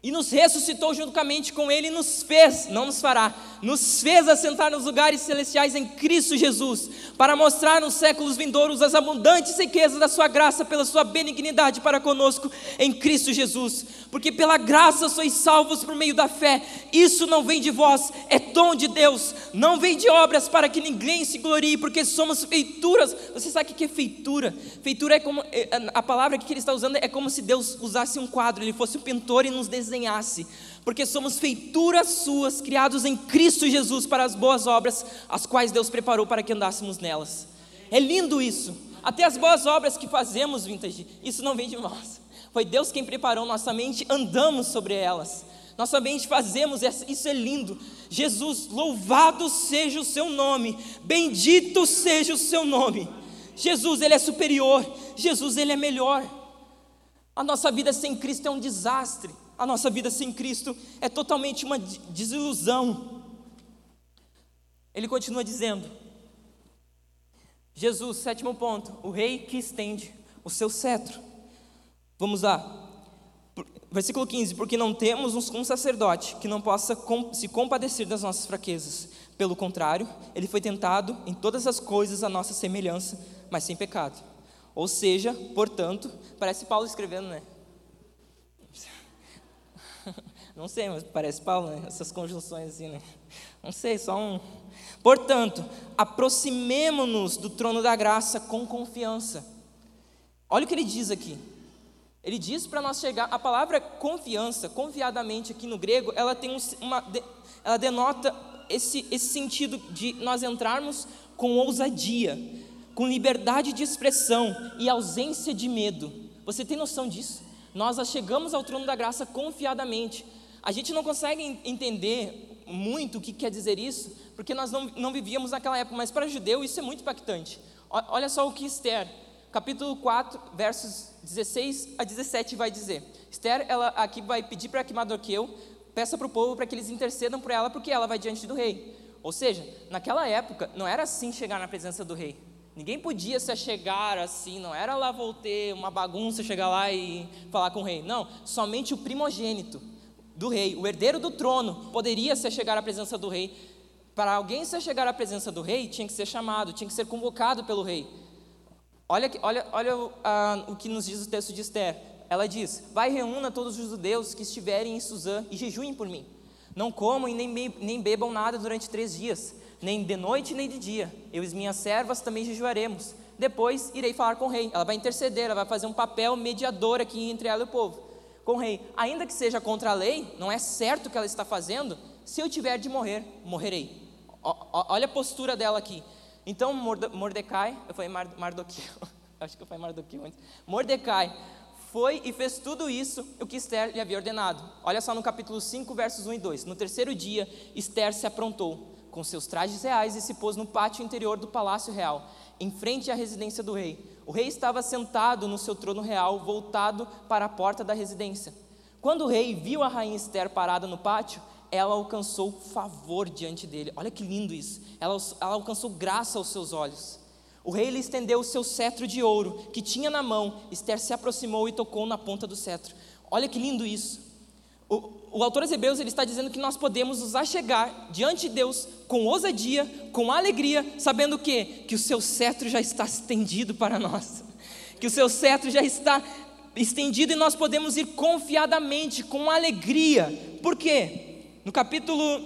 e nos ressuscitou juntamente com Ele e nos fez, não nos fará, nos fez assentar nos lugares celestiais em Cristo Jesus, para mostrar nos séculos vindouros as abundantes riquezas da Sua graça pela Sua benignidade para conosco em Cristo Jesus. Porque pela graça sois salvos por meio da fé, isso não vem de vós, é dom de Deus, não vem de obras para que ninguém se glorie, porque somos feituras. Você sabe o que é feitura? Feitura é como, é, a palavra que ele está usando é como se Deus usasse um quadro, ele fosse o pintor e nos desenhasse, porque somos feituras suas, criados em Cristo Jesus para as boas obras, as quais Deus preparou para que andássemos nelas. É lindo isso. Até as boas obras que fazemos, vintage, isso não vem de nós. Foi Deus quem preparou nossa mente, andamos sobre elas. Nossa mente fazemos, isso é lindo. Jesus, louvado seja o seu nome, bendito seja o seu nome. Jesus, ele é superior, Jesus, ele é melhor. A nossa vida sem Cristo é um desastre a nossa vida sem Cristo é totalmente uma desilusão. Ele continua dizendo, Jesus, sétimo ponto, o rei que estende o seu cetro. Vamos lá. Versículo 15: Porque não temos um sacerdote que não possa se compadecer das nossas fraquezas. Pelo contrário, ele foi tentado em todas as coisas a nossa semelhança, mas sem pecado. Ou seja, portanto, parece Paulo escrevendo, né? Não sei, mas parece Paulo, né? essas conjunções assim, né? Não sei, só um. Portanto, aproximemo-nos do trono da graça com confiança. Olha o que ele diz aqui. Ele diz para nós chegar. A palavra confiança, confiadamente aqui no grego, ela tem uma, ela denota esse, esse sentido de nós entrarmos com ousadia, com liberdade de expressão e ausência de medo. Você tem noção disso? Nós chegamos ao trono da graça confiadamente. A gente não consegue entender muito o que quer dizer isso, porque nós não, não vivíamos naquela época, mas para judeu isso é muito impactante. Olha só o que Esther, capítulo 4, versos 16 a 17 vai dizer. Esther, ela aqui vai pedir para que Mardoqueu peça para o povo para que eles intercedam por ela, porque ela vai diante do rei. Ou seja, naquela época não era assim chegar na presença do rei. Ninguém podia se achegar assim, não era lá voltar uma bagunça, chegar lá e falar com o rei. Não, somente o primogênito do rei, o herdeiro do trono, poderia se achegar à presença do rei. Para alguém se achegar à presença do rei, tinha que ser chamado, tinha que ser convocado pelo rei. Olha, olha, olha o que nos diz o texto de Esther. Ela diz: Vai reúna todos os judeus que estiverem em Suzã e jejuem por mim. Não comam e nem, nem bebam nada durante três dias nem de noite nem de dia. Eu e minhas servas também jejuaremos. Depois irei falar com o rei. Ela vai interceder, ela vai fazer um papel mediador aqui entre ela e o povo. Com o rei, ainda que seja contra a lei, não é certo o que ela está fazendo. Se eu tiver de morrer, morrerei. O, olha a postura dela aqui. Então Mordecai, eu falei Mardoqueu, acho que eu falei Mardoqueu antes. Mordecai foi e fez tudo isso o que Esther lhe havia ordenado. Olha só no capítulo 5, versos 1 e 2. No terceiro dia, Esther se aprontou com seus trajes reais e se pôs no pátio interior do palácio real, em frente à residência do rei. O rei estava sentado no seu trono real, voltado para a porta da residência. Quando o rei viu a rainha Esther parada no pátio, ela alcançou favor diante dele. Olha que lindo isso. Ela, ela alcançou graça aos seus olhos. O rei lhe estendeu o seu cetro de ouro que tinha na mão. Esther se aproximou e tocou na ponta do cetro. Olha que lindo isso. O, o autor aos Hebreus ele está dizendo que nós podemos nos achegar diante de Deus com ousadia, com alegria, sabendo o quê? Que o seu cetro já está estendido para nós, que o seu cetro já está estendido e nós podemos ir confiadamente, com alegria. Por quê? No capítulo.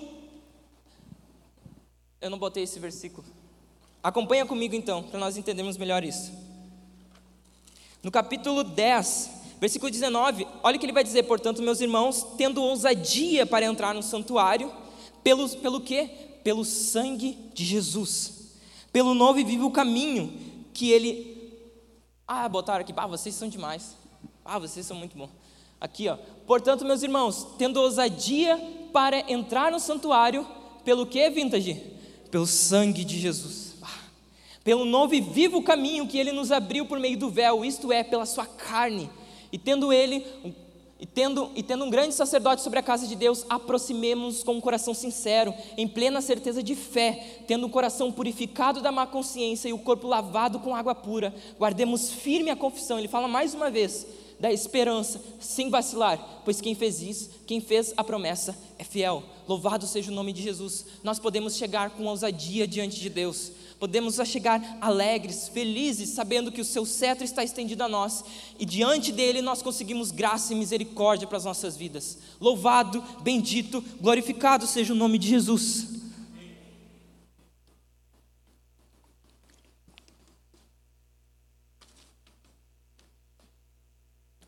Eu não botei esse versículo. Acompanha comigo então, para nós entendermos melhor isso. No capítulo 10, Versículo 19, olha o que ele vai dizer, portanto, meus irmãos, tendo ousadia para entrar no santuário, pelo, pelo quê? Pelo sangue de Jesus, pelo novo e vivo caminho que ele. Ah, botaram aqui, ah, vocês são demais, ah, vocês são muito bons. Aqui, ó, portanto, meus irmãos, tendo ousadia para entrar no santuário, pelo que, Vintage? Pelo sangue de Jesus pelo novo e vivo caminho que ele nos abriu por meio do véu, isto é, pela sua carne, e tendo ele, e tendo, e tendo um grande sacerdote sobre a casa de Deus, aproximemos com um coração sincero, em plena certeza de fé, tendo o coração purificado da má consciência e o corpo lavado com água pura, guardemos firme a confissão. Ele fala mais uma vez da esperança, sem vacilar, pois quem fez isso, quem fez a promessa é fiel. Louvado seja o nome de Jesus. Nós podemos chegar com ousadia diante de Deus podemos chegar alegres, felizes, sabendo que o seu cetro está estendido a nós e diante dele nós conseguimos graça e misericórdia para as nossas vidas. Louvado, bendito, glorificado seja o nome de Jesus.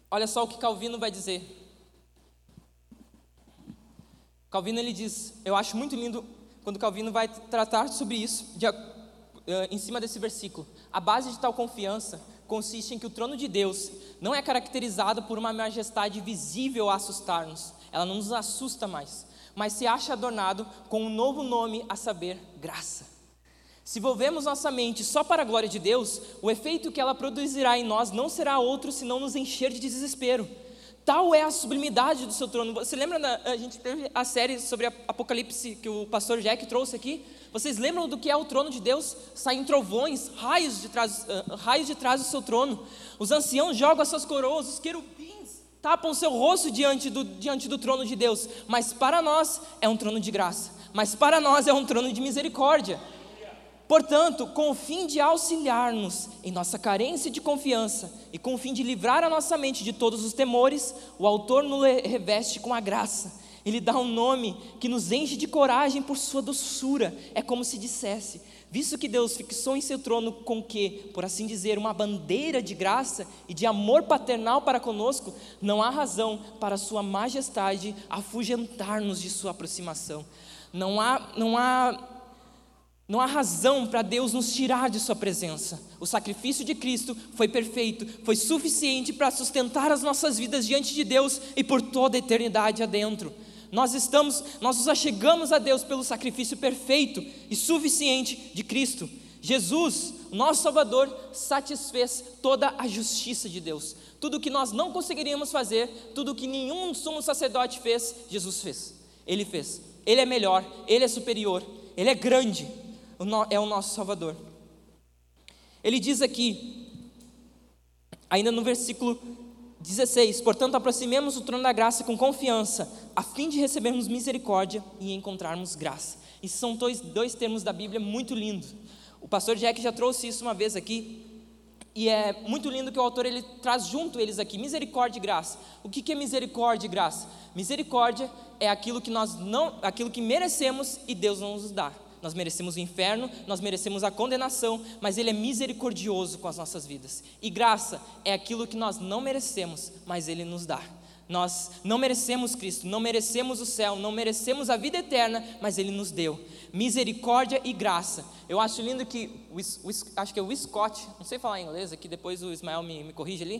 Olha só o que Calvino vai dizer. Calvino ele diz, eu acho muito lindo quando Calvino vai tratar sobre isso, de, em cima desse versículo. A base de tal confiança consiste em que o trono de Deus não é caracterizado por uma majestade visível a assustar-nos, ela não nos assusta mais, mas se acha adornado com um novo nome, a saber, graça. Se volvemos nossa mente só para a glória de Deus, o efeito que ela produzirá em nós não será outro senão nos encher de desespero. Tal é a sublimidade do seu trono. Você lembra, da, a gente teve a série sobre Apocalipse que o pastor Jack trouxe aqui? Vocês lembram do que é o trono de Deus? Saem trovões, raios de trás, uh, raios de trás do seu trono. Os anciãos jogam as suas coroas, os querubins tapam o seu rosto diante do, diante do trono de Deus. Mas para nós é um trono de graça. Mas para nós é um trono de misericórdia. Portanto, com o fim de auxiliar-nos em nossa carência de confiança e com o fim de livrar a nossa mente de todos os temores, o autor nos reveste com a graça ele dá um nome que nos enche de coragem por sua doçura. É como se dissesse: visto que Deus fixou em seu trono com que, por assim dizer, uma bandeira de graça e de amor paternal para conosco, não há razão para sua majestade afugentar-nos de sua aproximação. Não há, não há não há razão para Deus nos tirar de Sua presença. O sacrifício de Cristo foi perfeito, foi suficiente para sustentar as nossas vidas diante de Deus e por toda a eternidade adentro. Nós estamos, nós nos achegamos a Deus pelo sacrifício perfeito e suficiente de Cristo. Jesus, nosso Salvador, satisfez toda a justiça de Deus. Tudo que nós não conseguiríamos fazer, tudo que nenhum sumo sacerdote fez, Jesus fez. Ele fez. Ele é melhor, ele é superior, ele é grande, é o nosso Salvador. Ele diz aqui, ainda no versículo 16: Portanto, aproximemos o trono da graça com confiança, a fim de recebermos misericórdia e encontrarmos graça. Esses são dois, dois termos da Bíblia muito lindos. O pastor Jack já trouxe isso uma vez aqui, e é muito lindo que o autor ele traz junto eles aqui, misericórdia e graça. O que, que é misericórdia e graça? Misericórdia é aquilo que nós não, aquilo que merecemos e Deus não nos dá. Nós merecemos o inferno, nós merecemos a condenação, mas Ele é misericordioso com as nossas vidas. E graça é aquilo que nós não merecemos, mas Ele nos dá. Nós não merecemos Cristo, não merecemos o céu, não merecemos a vida eterna, mas Ele nos deu. Misericórdia e graça. Eu acho lindo que, o, o, acho que é o Scott, não sei falar em inglês aqui, depois o Ismael me, me corrige ali.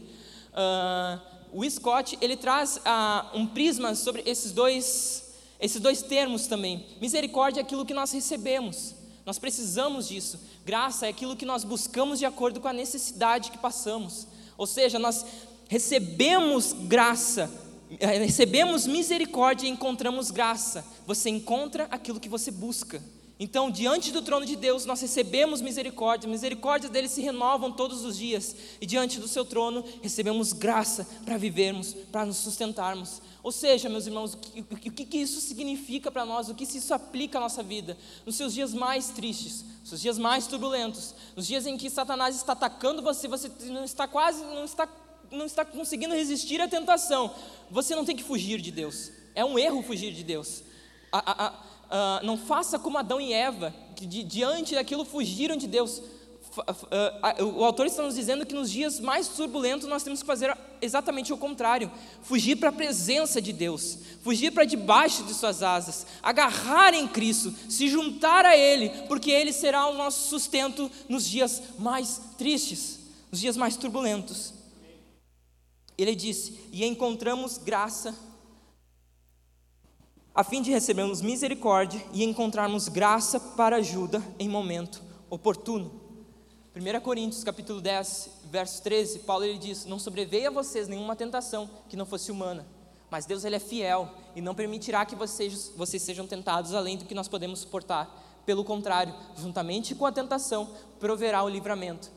Uh, o Scott, ele traz uh, um prisma sobre esses dois esses dois termos também. Misericórdia é aquilo que nós recebemos, nós precisamos disso. Graça é aquilo que nós buscamos de acordo com a necessidade que passamos. Ou seja, nós recebemos graça, eh, recebemos misericórdia e encontramos graça. Você encontra aquilo que você busca. Então, diante do trono de Deus, nós recebemos misericórdia, misericórdia dele se renovam todos os dias, e diante do seu trono recebemos graça para vivermos, para nos sustentarmos. Ou seja, meus irmãos, o que, o que isso significa para nós, o que isso aplica à nossa vida, nos seus dias mais tristes, nos seus dias mais turbulentos, nos dias em que Satanás está atacando você, você não está quase, não está, não está conseguindo resistir à tentação, você não tem que fugir de Deus, é um erro fugir de Deus. A, a, a, não faça como Adão e Eva, que di, diante daquilo fugiram de Deus. Uh, uh, o autor está nos dizendo que nos dias mais turbulentos nós temos que fazer exatamente o contrário: fugir para a presença de Deus, fugir para debaixo de Suas asas, agarrar em Cristo, se juntar a Ele, porque Ele será o nosso sustento nos dias mais tristes, nos dias mais turbulentos. Ele disse: E encontramos graça a fim de recebermos misericórdia e encontrarmos graça para ajuda em momento oportuno. 1 Coríntios capítulo 10, verso 13, Paulo ele diz: Não sobreveia a vocês nenhuma tentação que não fosse humana, mas Deus ele é fiel e não permitirá que vocês, vocês sejam tentados além do que nós podemos suportar. Pelo contrário, juntamente com a tentação, proverá o livramento,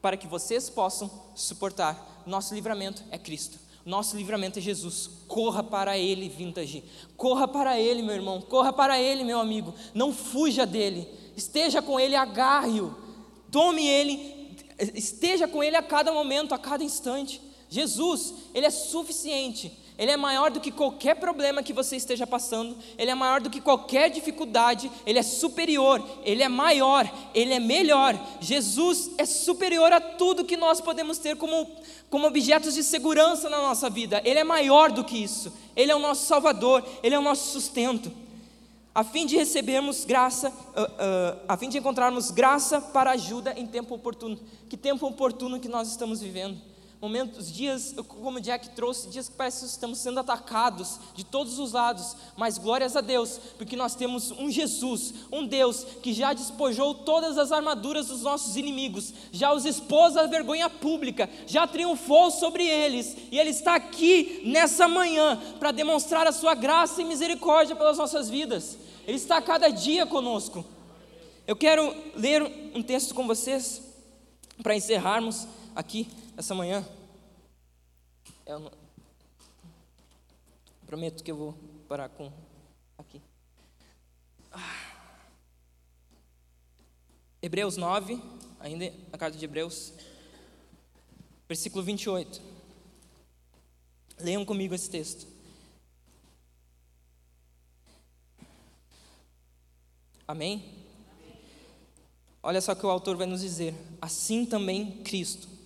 para que vocês possam suportar. Nosso livramento é Cristo. Nosso livramento é Jesus. Corra para Ele, vintage. Corra para Ele, meu irmão. Corra para Ele, meu amigo. Não fuja dele. Esteja com Ele, agarre-o. Tome Ele. Esteja com Ele a cada momento, a cada instante. Jesus, Ele é suficiente ele é maior do que qualquer problema que você esteja passando, Ele é maior do que qualquer dificuldade, Ele é superior, Ele é maior, Ele é melhor. Jesus é superior a tudo que nós podemos ter como, como objetos de segurança na nossa vida, Ele é maior do que isso, Ele é o nosso Salvador, Ele é o nosso sustento. A fim de recebermos graça, uh, uh, a fim de encontrarmos graça para ajuda em tempo oportuno. Que tempo oportuno que nós estamos vivendo momentos, dias, como Jack trouxe, dias que parece que estamos sendo atacados de todos os lados, mas glórias a Deus, porque nós temos um Jesus, um Deus que já despojou todas as armaduras dos nossos inimigos, já os expôs à vergonha pública, já triunfou sobre eles, e Ele está aqui nessa manhã para demonstrar a Sua graça e misericórdia pelas nossas vidas. Ele está a cada dia conosco. Eu quero ler um texto com vocês para encerrarmos aqui essa manhã. Eu prometo que eu vou parar com aqui. Hebreus 9, ainda a carta de Hebreus, versículo 28. Leiam comigo esse texto. Amém? Olha só o que o autor vai nos dizer. Assim também Cristo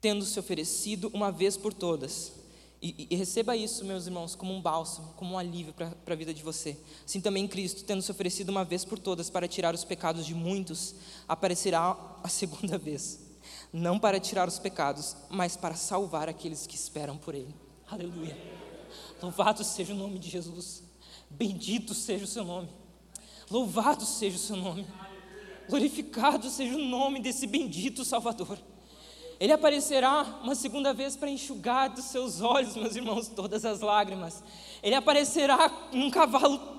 tendo se oferecido uma vez por todas. E, e, receba isso, meus irmãos, como um bálsamo, como um alívio para a vida de você. Assim também Cristo, tendo se oferecido uma vez por todas para tirar os pecados de muitos, aparecerá a segunda vez. Não para tirar os pecados, mas para salvar aqueles que esperam por Ele. Aleluia. Louvado seja o nome de Jesus. Bendito seja o seu nome. Louvado seja o seu nome. Glorificado seja o nome desse bendito Salvador. Ele aparecerá uma segunda vez para enxugar dos seus olhos, meus irmãos, todas as lágrimas. Ele aparecerá num cavalo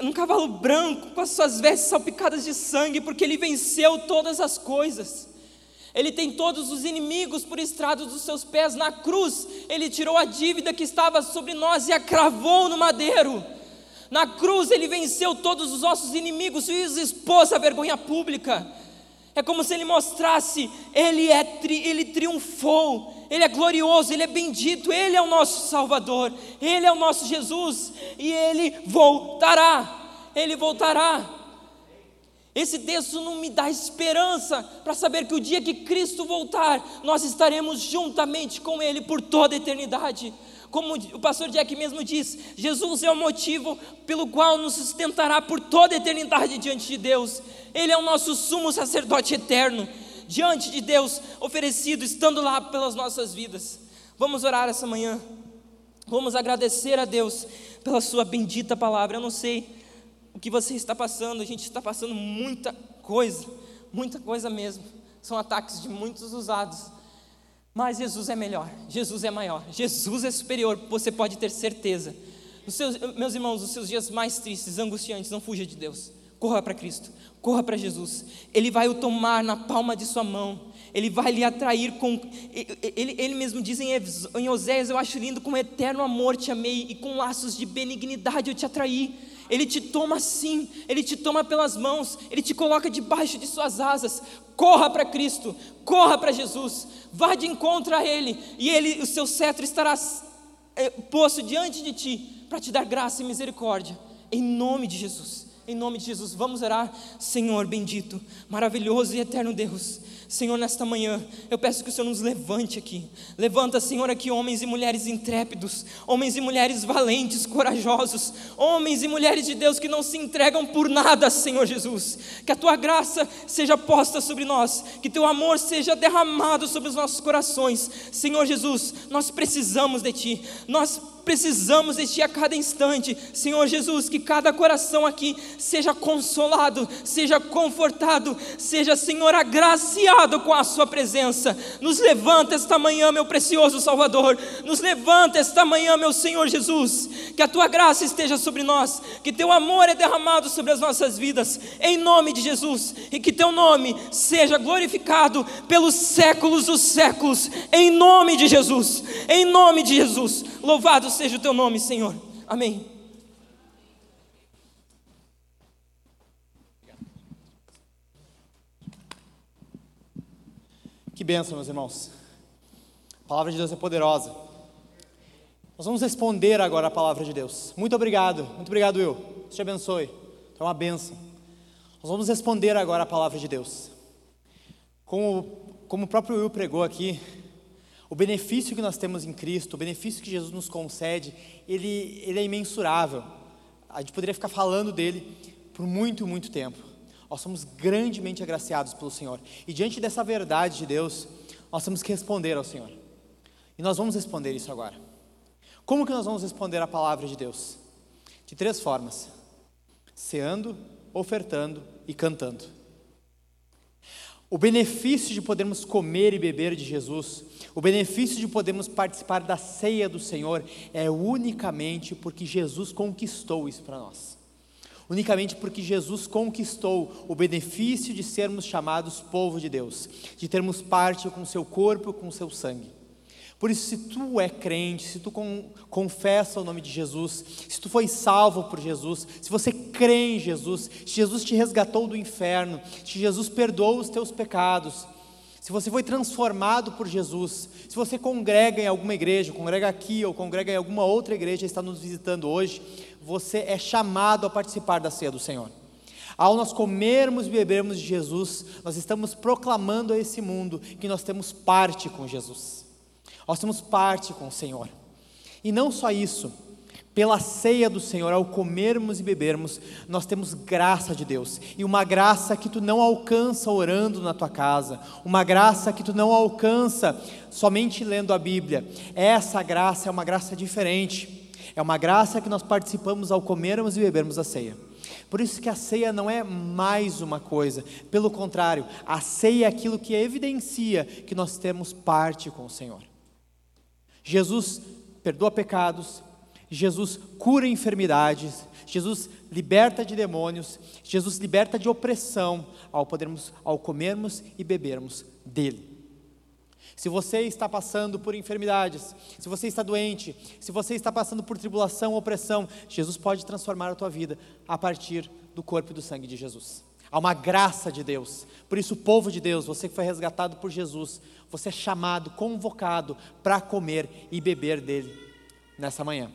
num cavalo branco, com as suas vestes salpicadas de sangue, porque ele venceu todas as coisas. Ele tem todos os inimigos por estrado dos seus pés na cruz. Ele tirou a dívida que estava sobre nós e a cravou no madeiro. Na cruz ele venceu todos os nossos inimigos e os expôs à vergonha pública. É como se ele mostrasse, ele é tri, ele triunfou, ele é glorioso, ele é bendito, ele é o nosso Salvador, ele é o nosso Jesus e ele voltará. Ele voltará. Esse texto não me dá esperança para saber que o dia que Cristo voltar, nós estaremos juntamente com Ele por toda a eternidade. Como o pastor Jack mesmo diz, Jesus é o motivo pelo qual nos sustentará por toda a eternidade diante de Deus. Ele é o nosso sumo sacerdote eterno, diante de Deus, oferecido, estando lá pelas nossas vidas. Vamos orar essa manhã. Vamos agradecer a Deus pela Sua bendita palavra. Eu não sei o que você está passando, a gente está passando muita coisa, muita coisa mesmo. São ataques de muitos usados. Mas Jesus é melhor, Jesus é maior, Jesus é superior, você pode ter certeza. Seus, meus irmãos, os seus dias mais tristes, angustiantes, não fuja de Deus. Corra para Cristo, corra para Jesus. Ele vai o tomar na palma de sua mão. Ele vai lhe atrair com. Ele, ele mesmo diz em, em Oséias: Eu acho lindo, com eterno amor te amei e com laços de benignidade eu te atraí. Ele te toma assim, Ele te toma pelas mãos, Ele te coloca debaixo de suas asas. Corra para Cristo, corra para Jesus, vá de encontro a Ele, e Ele, o seu cetro estará é, posto diante de ti para te dar graça e misericórdia, em nome de Jesus. Em nome de Jesus, vamos orar. Senhor bendito, maravilhoso e eterno Deus. Senhor, nesta manhã, eu peço que o Senhor nos levante aqui. Levanta, Senhor, aqui homens e mulheres intrépidos, homens e mulheres valentes, corajosos, homens e mulheres de Deus que não se entregam por nada, Senhor Jesus. Que a tua graça seja posta sobre nós, que teu amor seja derramado sobre os nossos corações. Senhor Jesus, nós precisamos de ti. Nós precisamos de Ti a cada instante. Senhor Jesus, que cada coração aqui seja consolado, seja confortado, seja, Senhor, agraciado com a Sua presença. Nos levanta esta manhã, meu precioso Salvador. Nos levanta esta manhã, meu Senhor Jesus. Que a Tua graça esteja sobre nós, que Teu amor é derramado sobre as nossas vidas, em nome de Jesus, e que Teu nome seja glorificado pelos séculos dos séculos, em nome de Jesus, em nome de Jesus. Louvado seja o teu nome, Senhor. Amém. Que bênção, meus irmãos. A palavra de Deus é poderosa. Nós vamos responder agora a palavra de Deus. Muito obrigado, muito obrigado, Will. Deus te abençoe. É uma bênção. Nós vamos responder agora a palavra de Deus. Como, como o próprio Will pregou aqui, o benefício que nós temos em Cristo, o benefício que Jesus nos concede, ele, ele é imensurável. A gente poderia ficar falando dele por muito, muito tempo. Nós somos grandemente agraciados pelo Senhor. E diante dessa verdade de Deus, nós temos que responder ao Senhor. E nós vamos responder isso agora. Como que nós vamos responder a palavra de Deus? De três formas: ceando, ofertando e cantando. O benefício de podermos comer e beber de Jesus, o benefício de podermos participar da ceia do Senhor é unicamente porque Jesus conquistou isso para nós. Unicamente porque Jesus conquistou o benefício de sermos chamados povo de Deus, de termos parte com seu corpo, com seu sangue. Por isso, se tu é crente, se tu confessa o nome de Jesus, se tu foi salvo por Jesus, se você crê em Jesus, se Jesus te resgatou do inferno, se Jesus perdoou os teus pecados, se você foi transformado por Jesus, se você congrega em alguma igreja, congrega aqui ou congrega em alguma outra igreja e está nos visitando hoje, você é chamado a participar da ceia do Senhor. Ao nós comermos e bebermos de Jesus, nós estamos proclamando a esse mundo que nós temos parte com Jesus. Nós temos parte com o Senhor. E não só isso, pela ceia do Senhor, ao comermos e bebermos, nós temos graça de Deus, e uma graça que tu não alcança orando na tua casa, uma graça que tu não alcança somente lendo a Bíblia. Essa graça é uma graça diferente, é uma graça que nós participamos ao comermos e bebermos a ceia. Por isso que a ceia não é mais uma coisa, pelo contrário, a ceia é aquilo que evidencia que nós temos parte com o Senhor. Jesus perdoa pecados, Jesus cura enfermidades, Jesus liberta de demônios, Jesus liberta de opressão ao podermos ao comermos e bebermos dele. Se você está passando por enfermidades, se você está doente, se você está passando por tribulação, opressão, Jesus pode transformar a tua vida a partir do corpo e do sangue de Jesus. Há uma graça de Deus. Por isso, povo de Deus, você que foi resgatado por Jesus, você é chamado, convocado para comer e beber dele nessa manhã.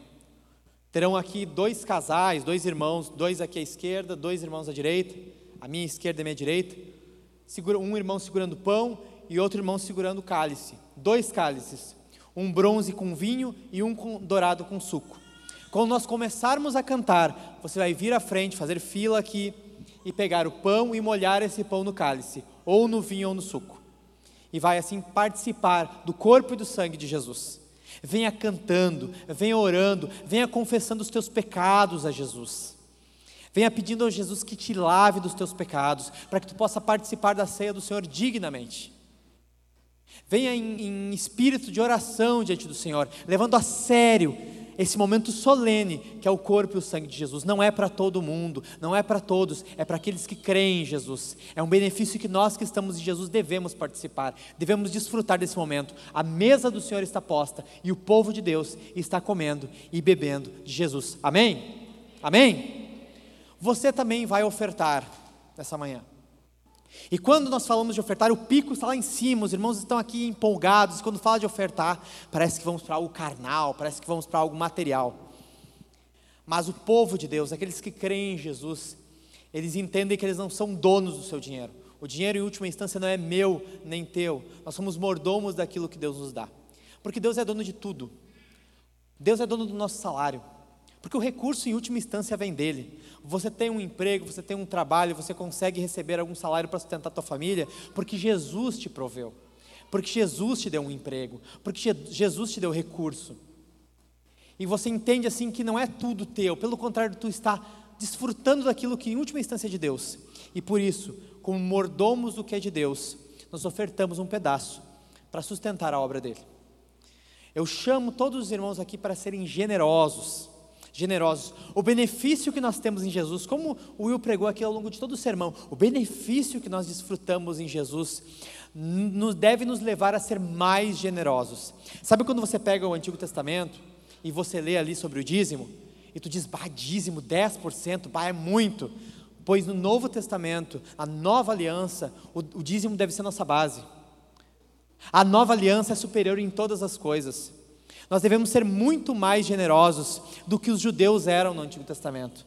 Terão aqui dois casais, dois irmãos, dois aqui à esquerda, dois irmãos à direita, a minha esquerda e a minha direita. Um irmão segurando pão e outro irmão segurando o cálice. Dois cálices, um bronze com vinho e um com, dourado com suco. Quando nós começarmos a cantar, você vai vir à frente, fazer fila aqui e pegar o pão e molhar esse pão no cálice, ou no vinho ou no suco. E vai assim participar do corpo e do sangue de Jesus. Venha cantando, venha orando, venha confessando os teus pecados a Jesus. Venha pedindo a Jesus que te lave dos teus pecados, para que tu possa participar da ceia do Senhor dignamente. Venha em, em espírito de oração diante do Senhor, levando a sério esse momento solene que é o corpo e o sangue de Jesus. Não é para todo mundo, não é para todos, é para aqueles que creem em Jesus. É um benefício que nós que estamos em Jesus devemos participar, devemos desfrutar desse momento. A mesa do Senhor está posta e o povo de Deus está comendo e bebendo de Jesus. Amém? Amém? Você também vai ofertar nessa manhã. E quando nós falamos de ofertar, o pico está lá em cima, os irmãos estão aqui empolgados. Quando fala de ofertar, parece que vamos para algo carnal, parece que vamos para algo material. Mas o povo de Deus, aqueles que creem em Jesus, eles entendem que eles não são donos do seu dinheiro. O dinheiro, em última instância, não é meu nem teu. Nós somos mordomos daquilo que Deus nos dá. Porque Deus é dono de tudo. Deus é dono do nosso salário. Porque o recurso, em última instância, vem dele. Você tem um emprego, você tem um trabalho, você consegue receber algum salário para sustentar a tua família, porque Jesus te proveu. Porque Jesus te deu um emprego, porque Jesus te deu recurso. E você entende assim que não é tudo teu, pelo contrário, tu está desfrutando daquilo que em última instância é de Deus. E por isso, como mordomos do que é de Deus, nós ofertamos um pedaço para sustentar a obra dele. Eu chamo todos os irmãos aqui para serem generosos generosos. O benefício que nós temos em Jesus, como o Will pregou aqui ao longo de todo o sermão, o benefício que nós desfrutamos em Jesus nos deve nos levar a ser mais generosos. Sabe quando você pega o Antigo Testamento e você lê ali sobre o dízimo e tu diz, bah, dízimo 10%, bah, é muito. Pois no Novo Testamento, a nova aliança, o, o dízimo deve ser nossa base. A nova aliança é superior em todas as coisas. Nós devemos ser muito mais generosos do que os judeus eram no Antigo Testamento.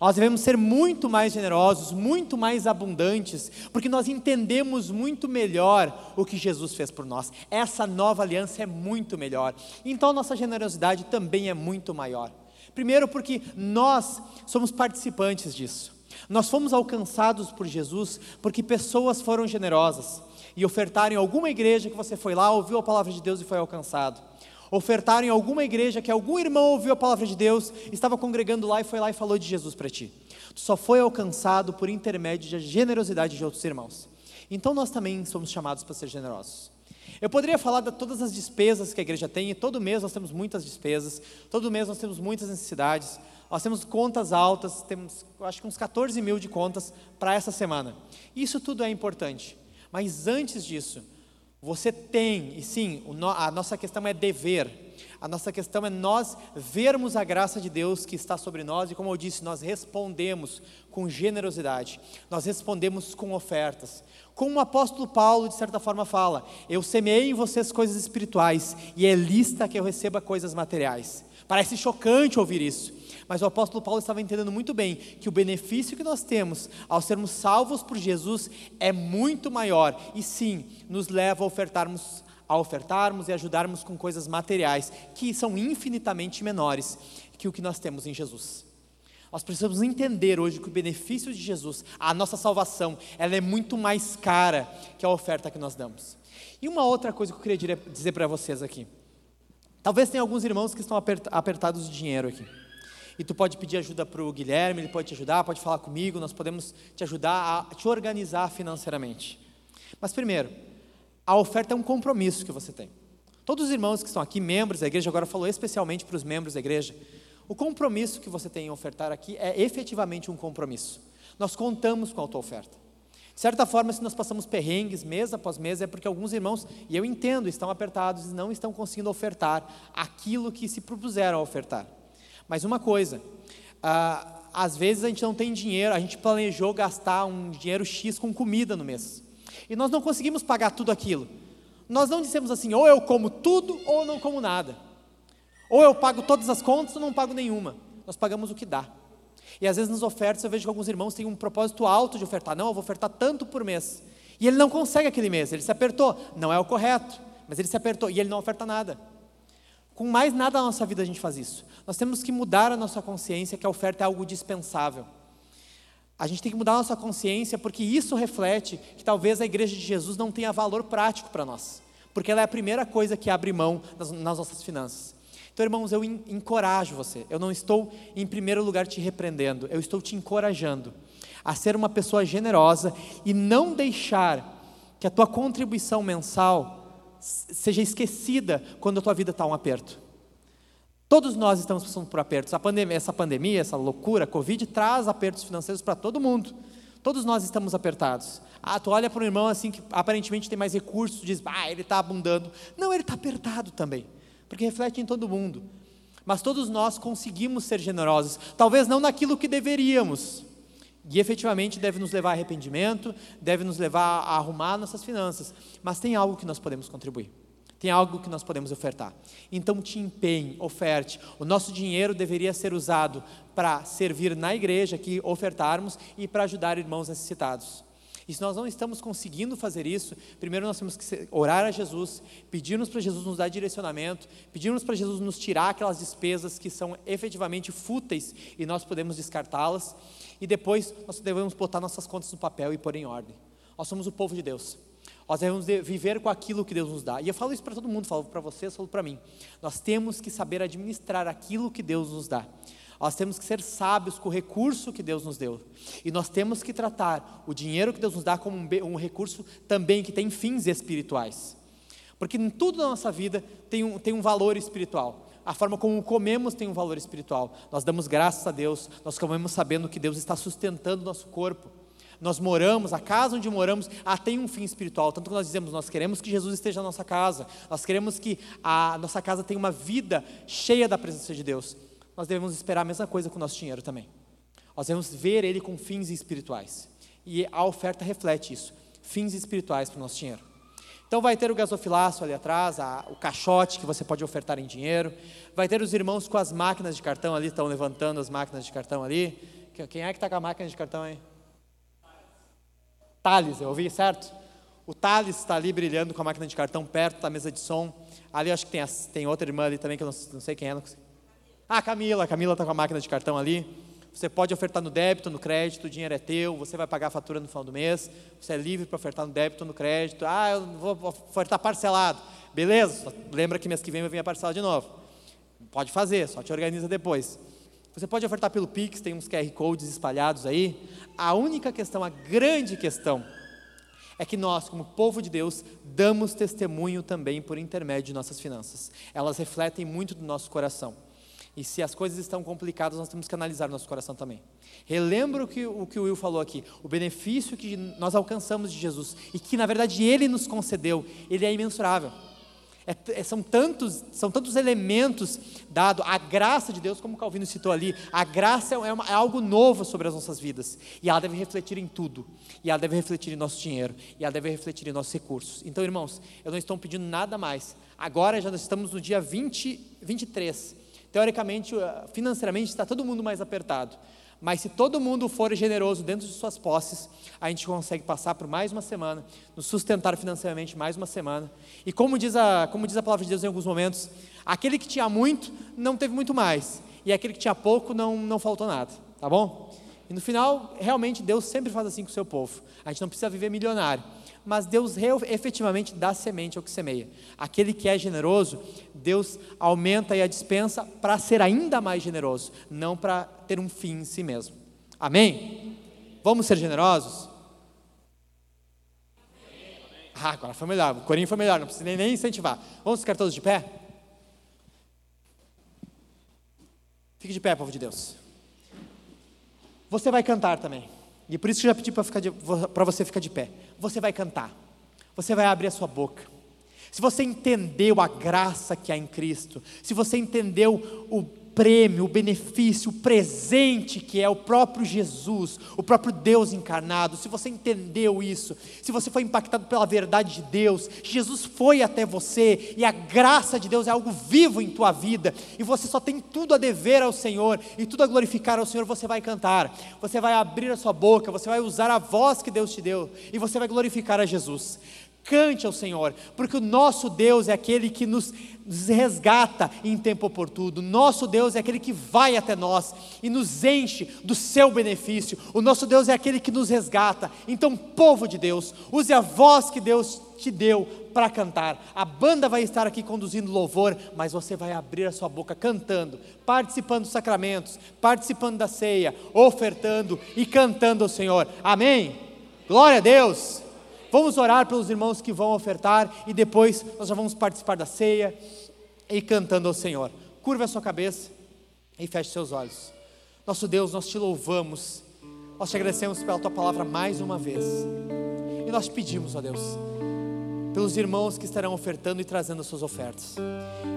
Nós devemos ser muito mais generosos, muito mais abundantes, porque nós entendemos muito melhor o que Jesus fez por nós. Essa nova aliança é muito melhor. Então nossa generosidade também é muito maior. Primeiro, porque nós somos participantes disso. Nós fomos alcançados por Jesus porque pessoas foram generosas e ofertaram em alguma igreja que você foi lá, ouviu a palavra de Deus e foi alcançado ofertaram em alguma igreja que algum irmão ouviu a palavra de Deus, estava congregando lá e foi lá e falou de Jesus para ti. Tu só foi alcançado por intermédio da generosidade de outros irmãos. Então nós também somos chamados para ser generosos. Eu poderia falar de todas as despesas que a igreja tem, e todo mês nós temos muitas despesas, todo mês nós temos muitas necessidades, nós temos contas altas, temos acho que uns 14 mil de contas para essa semana. Isso tudo é importante, mas antes disso, você tem, e sim, a nossa questão é dever, a nossa questão é nós vermos a graça de Deus que está sobre nós e, como eu disse, nós respondemos com generosidade, nós respondemos com ofertas. Como o apóstolo Paulo, de certa forma, fala: Eu semeei em vocês coisas espirituais e é lista que eu receba coisas materiais. Parece chocante ouvir isso, mas o apóstolo Paulo estava entendendo muito bem que o benefício que nós temos ao sermos salvos por Jesus é muito maior e sim nos leva a ofertarmos a ofertarmos e ajudarmos com coisas materiais que são infinitamente menores que o que nós temos em Jesus. Nós precisamos entender hoje que o benefício de Jesus, a nossa salvação, ela é muito mais cara que a oferta que nós damos. E uma outra coisa que eu queria dizer para vocês aqui. Talvez tenha alguns irmãos que estão apertados de dinheiro aqui. E tu pode pedir ajuda para o Guilherme, ele pode te ajudar, pode falar comigo, nós podemos te ajudar a te organizar financeiramente. Mas primeiro, a oferta é um compromisso que você tem. Todos os irmãos que estão aqui, membros da igreja, agora falou especialmente para os membros da igreja, o compromisso que você tem em ofertar aqui é efetivamente um compromisso. Nós contamos com a tua oferta. De certa forma, se nós passamos perrengues mês após mês, é porque alguns irmãos, e eu entendo, estão apertados e não estão conseguindo ofertar aquilo que se propuseram a ofertar. Mas uma coisa, ah, às vezes a gente não tem dinheiro, a gente planejou gastar um dinheiro X com comida no mês. E nós não conseguimos pagar tudo aquilo. Nós não dissemos assim, ou eu como tudo ou não como nada. Ou eu pago todas as contas ou não pago nenhuma. Nós pagamos o que dá. E às vezes nas ofertas eu vejo que alguns irmãos têm um propósito alto de ofertar. Não, eu vou ofertar tanto por mês. E ele não consegue aquele mês, ele se apertou. Não é o correto, mas ele se apertou e ele não oferta nada. Com mais nada na nossa vida a gente faz isso. Nós temos que mudar a nossa consciência que a oferta é algo dispensável. A gente tem que mudar a nossa consciência porque isso reflete que talvez a igreja de Jesus não tenha valor prático para nós. Porque ela é a primeira coisa que abre mão nas, nas nossas finanças. Então, irmãos, eu encorajo você. Eu não estou, em primeiro lugar, te repreendendo, eu estou te encorajando a ser uma pessoa generosa e não deixar que a tua contribuição mensal seja esquecida quando a tua vida está um aperto. Todos nós estamos passando por apertos. Pandemia, essa pandemia, essa loucura, a Covid, traz apertos financeiros para todo mundo. Todos nós estamos apertados. Ah, tu olha para um irmão assim que aparentemente tem mais recursos, diz, ah, ele está abundando. Não, ele está apertado também porque reflete em todo mundo. Mas todos nós conseguimos ser generosos, talvez não naquilo que deveríamos. E efetivamente deve nos levar a arrependimento, deve nos levar a arrumar nossas finanças, mas tem algo que nós podemos contribuir. Tem algo que nós podemos ofertar. Então te empenhe, oferte. O nosso dinheiro deveria ser usado para servir na igreja que ofertarmos e para ajudar irmãos necessitados. E se nós não estamos conseguindo fazer isso, primeiro nós temos que orar a Jesus, pedirmos para Jesus nos dar direcionamento, pedirmos para Jesus nos tirar aquelas despesas que são efetivamente fúteis e nós podemos descartá-las, e depois nós devemos botar nossas contas no papel e pôr em ordem. Nós somos o povo de Deus. Nós devemos viver com aquilo que Deus nos dá. E eu falo isso para todo mundo, falo para vocês, falo para mim. Nós temos que saber administrar aquilo que Deus nos dá. Nós temos que ser sábios com o recurso que Deus nos deu. E nós temos que tratar o dinheiro que Deus nos dá como um, um recurso também que tem fins espirituais. Porque em tudo na nossa vida tem um, tem um valor espiritual. A forma como comemos tem um valor espiritual. Nós damos graças a Deus, nós comemos sabendo que Deus está sustentando o nosso corpo. Nós moramos, a casa onde moramos, ah, tem um fim espiritual. Tanto que nós dizemos, nós queremos que Jesus esteja na nossa casa, nós queremos que a nossa casa tenha uma vida cheia da presença de Deus nós devemos esperar a mesma coisa com o nosso dinheiro também. Nós devemos ver ele com fins espirituais. E a oferta reflete isso, fins espirituais para o nosso dinheiro. Então vai ter o gasofilaço ali atrás, a, o caixote que você pode ofertar em dinheiro. Vai ter os irmãos com as máquinas de cartão ali, estão levantando as máquinas de cartão ali. Quem é que está com a máquina de cartão aí? Thales, eu ouvi, certo? O Thales está ali brilhando com a máquina de cartão perto da mesa de som. Ali acho que tem, tem outra irmã ali também, que eu não, não sei quem é, não ah, Camila, Camila está com a máquina de cartão ali. Você pode ofertar no débito, no crédito, o dinheiro é teu, você vai pagar a fatura no final do mês, você é livre para ofertar no débito, no crédito. Ah, eu vou ofertar parcelado. Beleza, lembra que mês que vem vai vir a parcela de novo. Pode fazer, só te organiza depois. Você pode ofertar pelo Pix, tem uns QR Codes espalhados aí. A única questão, a grande questão, é que nós, como povo de Deus, damos testemunho também por intermédio de nossas finanças. Elas refletem muito do nosso coração. E se as coisas estão complicadas, nós temos que analisar nosso coração também. Relembro que, o que o Will falou aqui, o benefício que nós alcançamos de Jesus e que na verdade Ele nos concedeu, ele é imensurável. É, é, são, tantos, são tantos elementos dados, a graça de Deus, como Calvino citou ali, a graça é, uma, é, algo novo sobre as nossas vidas, e ela deve refletir em tudo, e ela deve refletir em nosso dinheiro, e ela deve refletir em nossos recursos. Então, irmãos, eu não estou pedindo nada mais, agora já estamos no dia 20, 23, Teoricamente, eh, financeiramente, está todo mundo mais apertado. Mas se todo mundo for generoso dentro de suas posses, a gente consegue passar por mais uma semana, nos sustentar financeiramente mais uma semana. E como diz a, como diz a palavra de Deus em alguns momentos, aquele que tinha muito não teve muito mais, e aquele que tinha pouco não, não faltou nada, tá bom? E no final, realmente, Deus sempre faz assim com o seu povo. A gente não precisa viver milionário. Mas Deus efetivamente dá semente ao que semeia. Aquele que é generoso, Deus aumenta a dispensa para ser ainda mais generoso, não para ter um fim em si mesmo. Amém? Vamos ser generosos? Ah, agora foi melhor. O corinho foi melhor, não precisa nem, nem incentivar. Vamos ficar todos de pé? Fique de pé, povo de Deus. Você vai cantar também. E por isso que eu já pedi para você ficar de pé. Você vai cantar. Você vai abrir a sua boca. Se você entendeu a graça que há em Cristo, se você entendeu o prêmio, o benefício, o presente que é o próprio Jesus, o próprio Deus encarnado, se você entendeu isso, se você foi impactado pela verdade de Deus, Jesus foi até você e a graça de Deus é algo vivo em tua vida e você só tem tudo a dever ao Senhor e tudo a glorificar ao Senhor, você vai cantar, você vai abrir a sua boca, você vai usar a voz que Deus te deu e você vai glorificar a Jesus. Cante ao Senhor, porque o nosso Deus é aquele que nos resgata em tempo oportuno. Nosso Deus é aquele que vai até nós e nos enche do seu benefício. O nosso Deus é aquele que nos resgata. Então, povo de Deus, use a voz que Deus te deu para cantar. A banda vai estar aqui conduzindo louvor, mas você vai abrir a sua boca cantando, participando dos sacramentos, participando da ceia, ofertando e cantando ao Senhor. Amém? Glória a Deus! Vamos orar pelos irmãos que vão ofertar e depois nós já vamos participar da ceia e cantando ao Senhor. Curva a sua cabeça e feche seus olhos. Nosso Deus, nós te louvamos, nós te agradecemos pela tua palavra mais uma vez. E nós pedimos, ó Deus, pelos irmãos que estarão ofertando e trazendo as suas ofertas,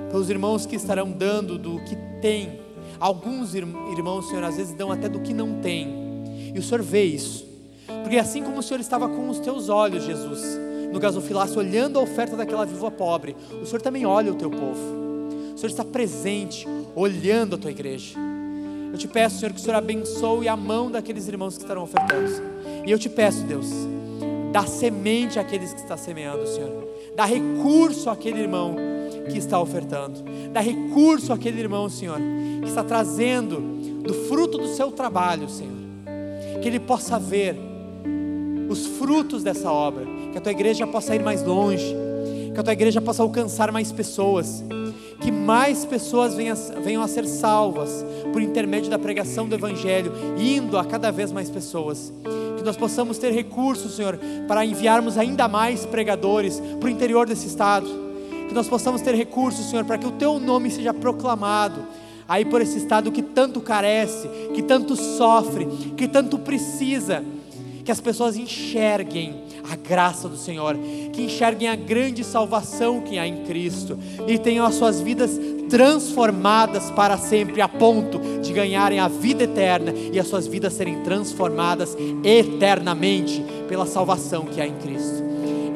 pelos irmãos que estarão dando do que tem. Alguns irmãos, Senhor, às vezes dão até do que não tem, e o Senhor vê isso. Porque assim como o Senhor estava com os teus olhos, Jesus, no gasofilácio, olhando a oferta daquela viúva pobre, o Senhor também olha o teu povo. O Senhor está presente, olhando a tua igreja. Eu te peço, Senhor, que o Senhor abençoe a mão daqueles irmãos que estarão ofertando. E eu te peço, Deus, dá semente àqueles que estão semeando, Senhor. Dá recurso àquele irmão que está ofertando. Dá recurso àquele irmão, Senhor, que está trazendo do fruto do seu trabalho, Senhor. Que ele possa ver os frutos dessa obra, que a tua igreja possa ir mais longe, que a tua igreja possa alcançar mais pessoas, que mais pessoas venham, a ser salvas por intermédio da pregação do Evangelho, indo a cada vez mais pessoas. Que nós possamos ter recursos, Senhor, para enviarmos ainda mais pregadores para o interior desse estado. Que nós possamos ter recursos, Senhor, para que o Teu nome seja proclamado aí por esse estado que tanto carece, que tanto sofre, que tanto precisa que as pessoas enxerguem a graça do Senhor, que enxerguem a grande salvação que há em Cristo e tenham as suas vidas transformadas para sempre, a ponto de ganharem a vida eterna e as suas vidas serem transformadas eternamente pela salvação que há em Cristo.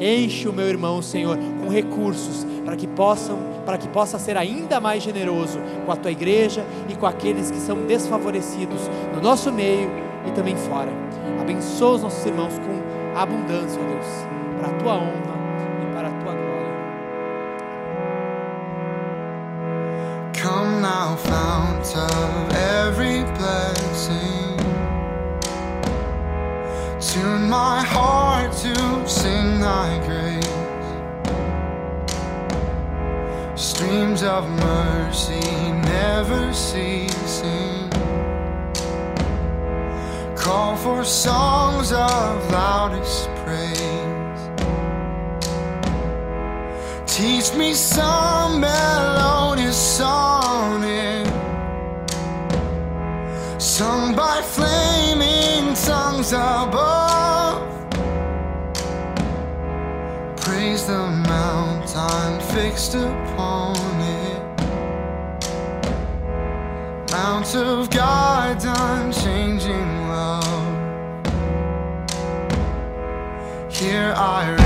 Enche o meu irmão, Senhor, com recursos para que possam, para que possa ser ainda mais generoso com a tua igreja e com aqueles que são desfavorecidos no nosso meio e também fora. Abençoa os nossos irmãos com abundância, ó Deus, para a tua honra e para a tua glória. Come now, fount of every blessing. Tune my heart to sing thy grace. Streams of mercy never ceasing call for songs of loudest praise. Teach me some melodious sonnet, sung by flaming tongues above. Praise the mount I'm fixed upon it. Mount of God's unchanging I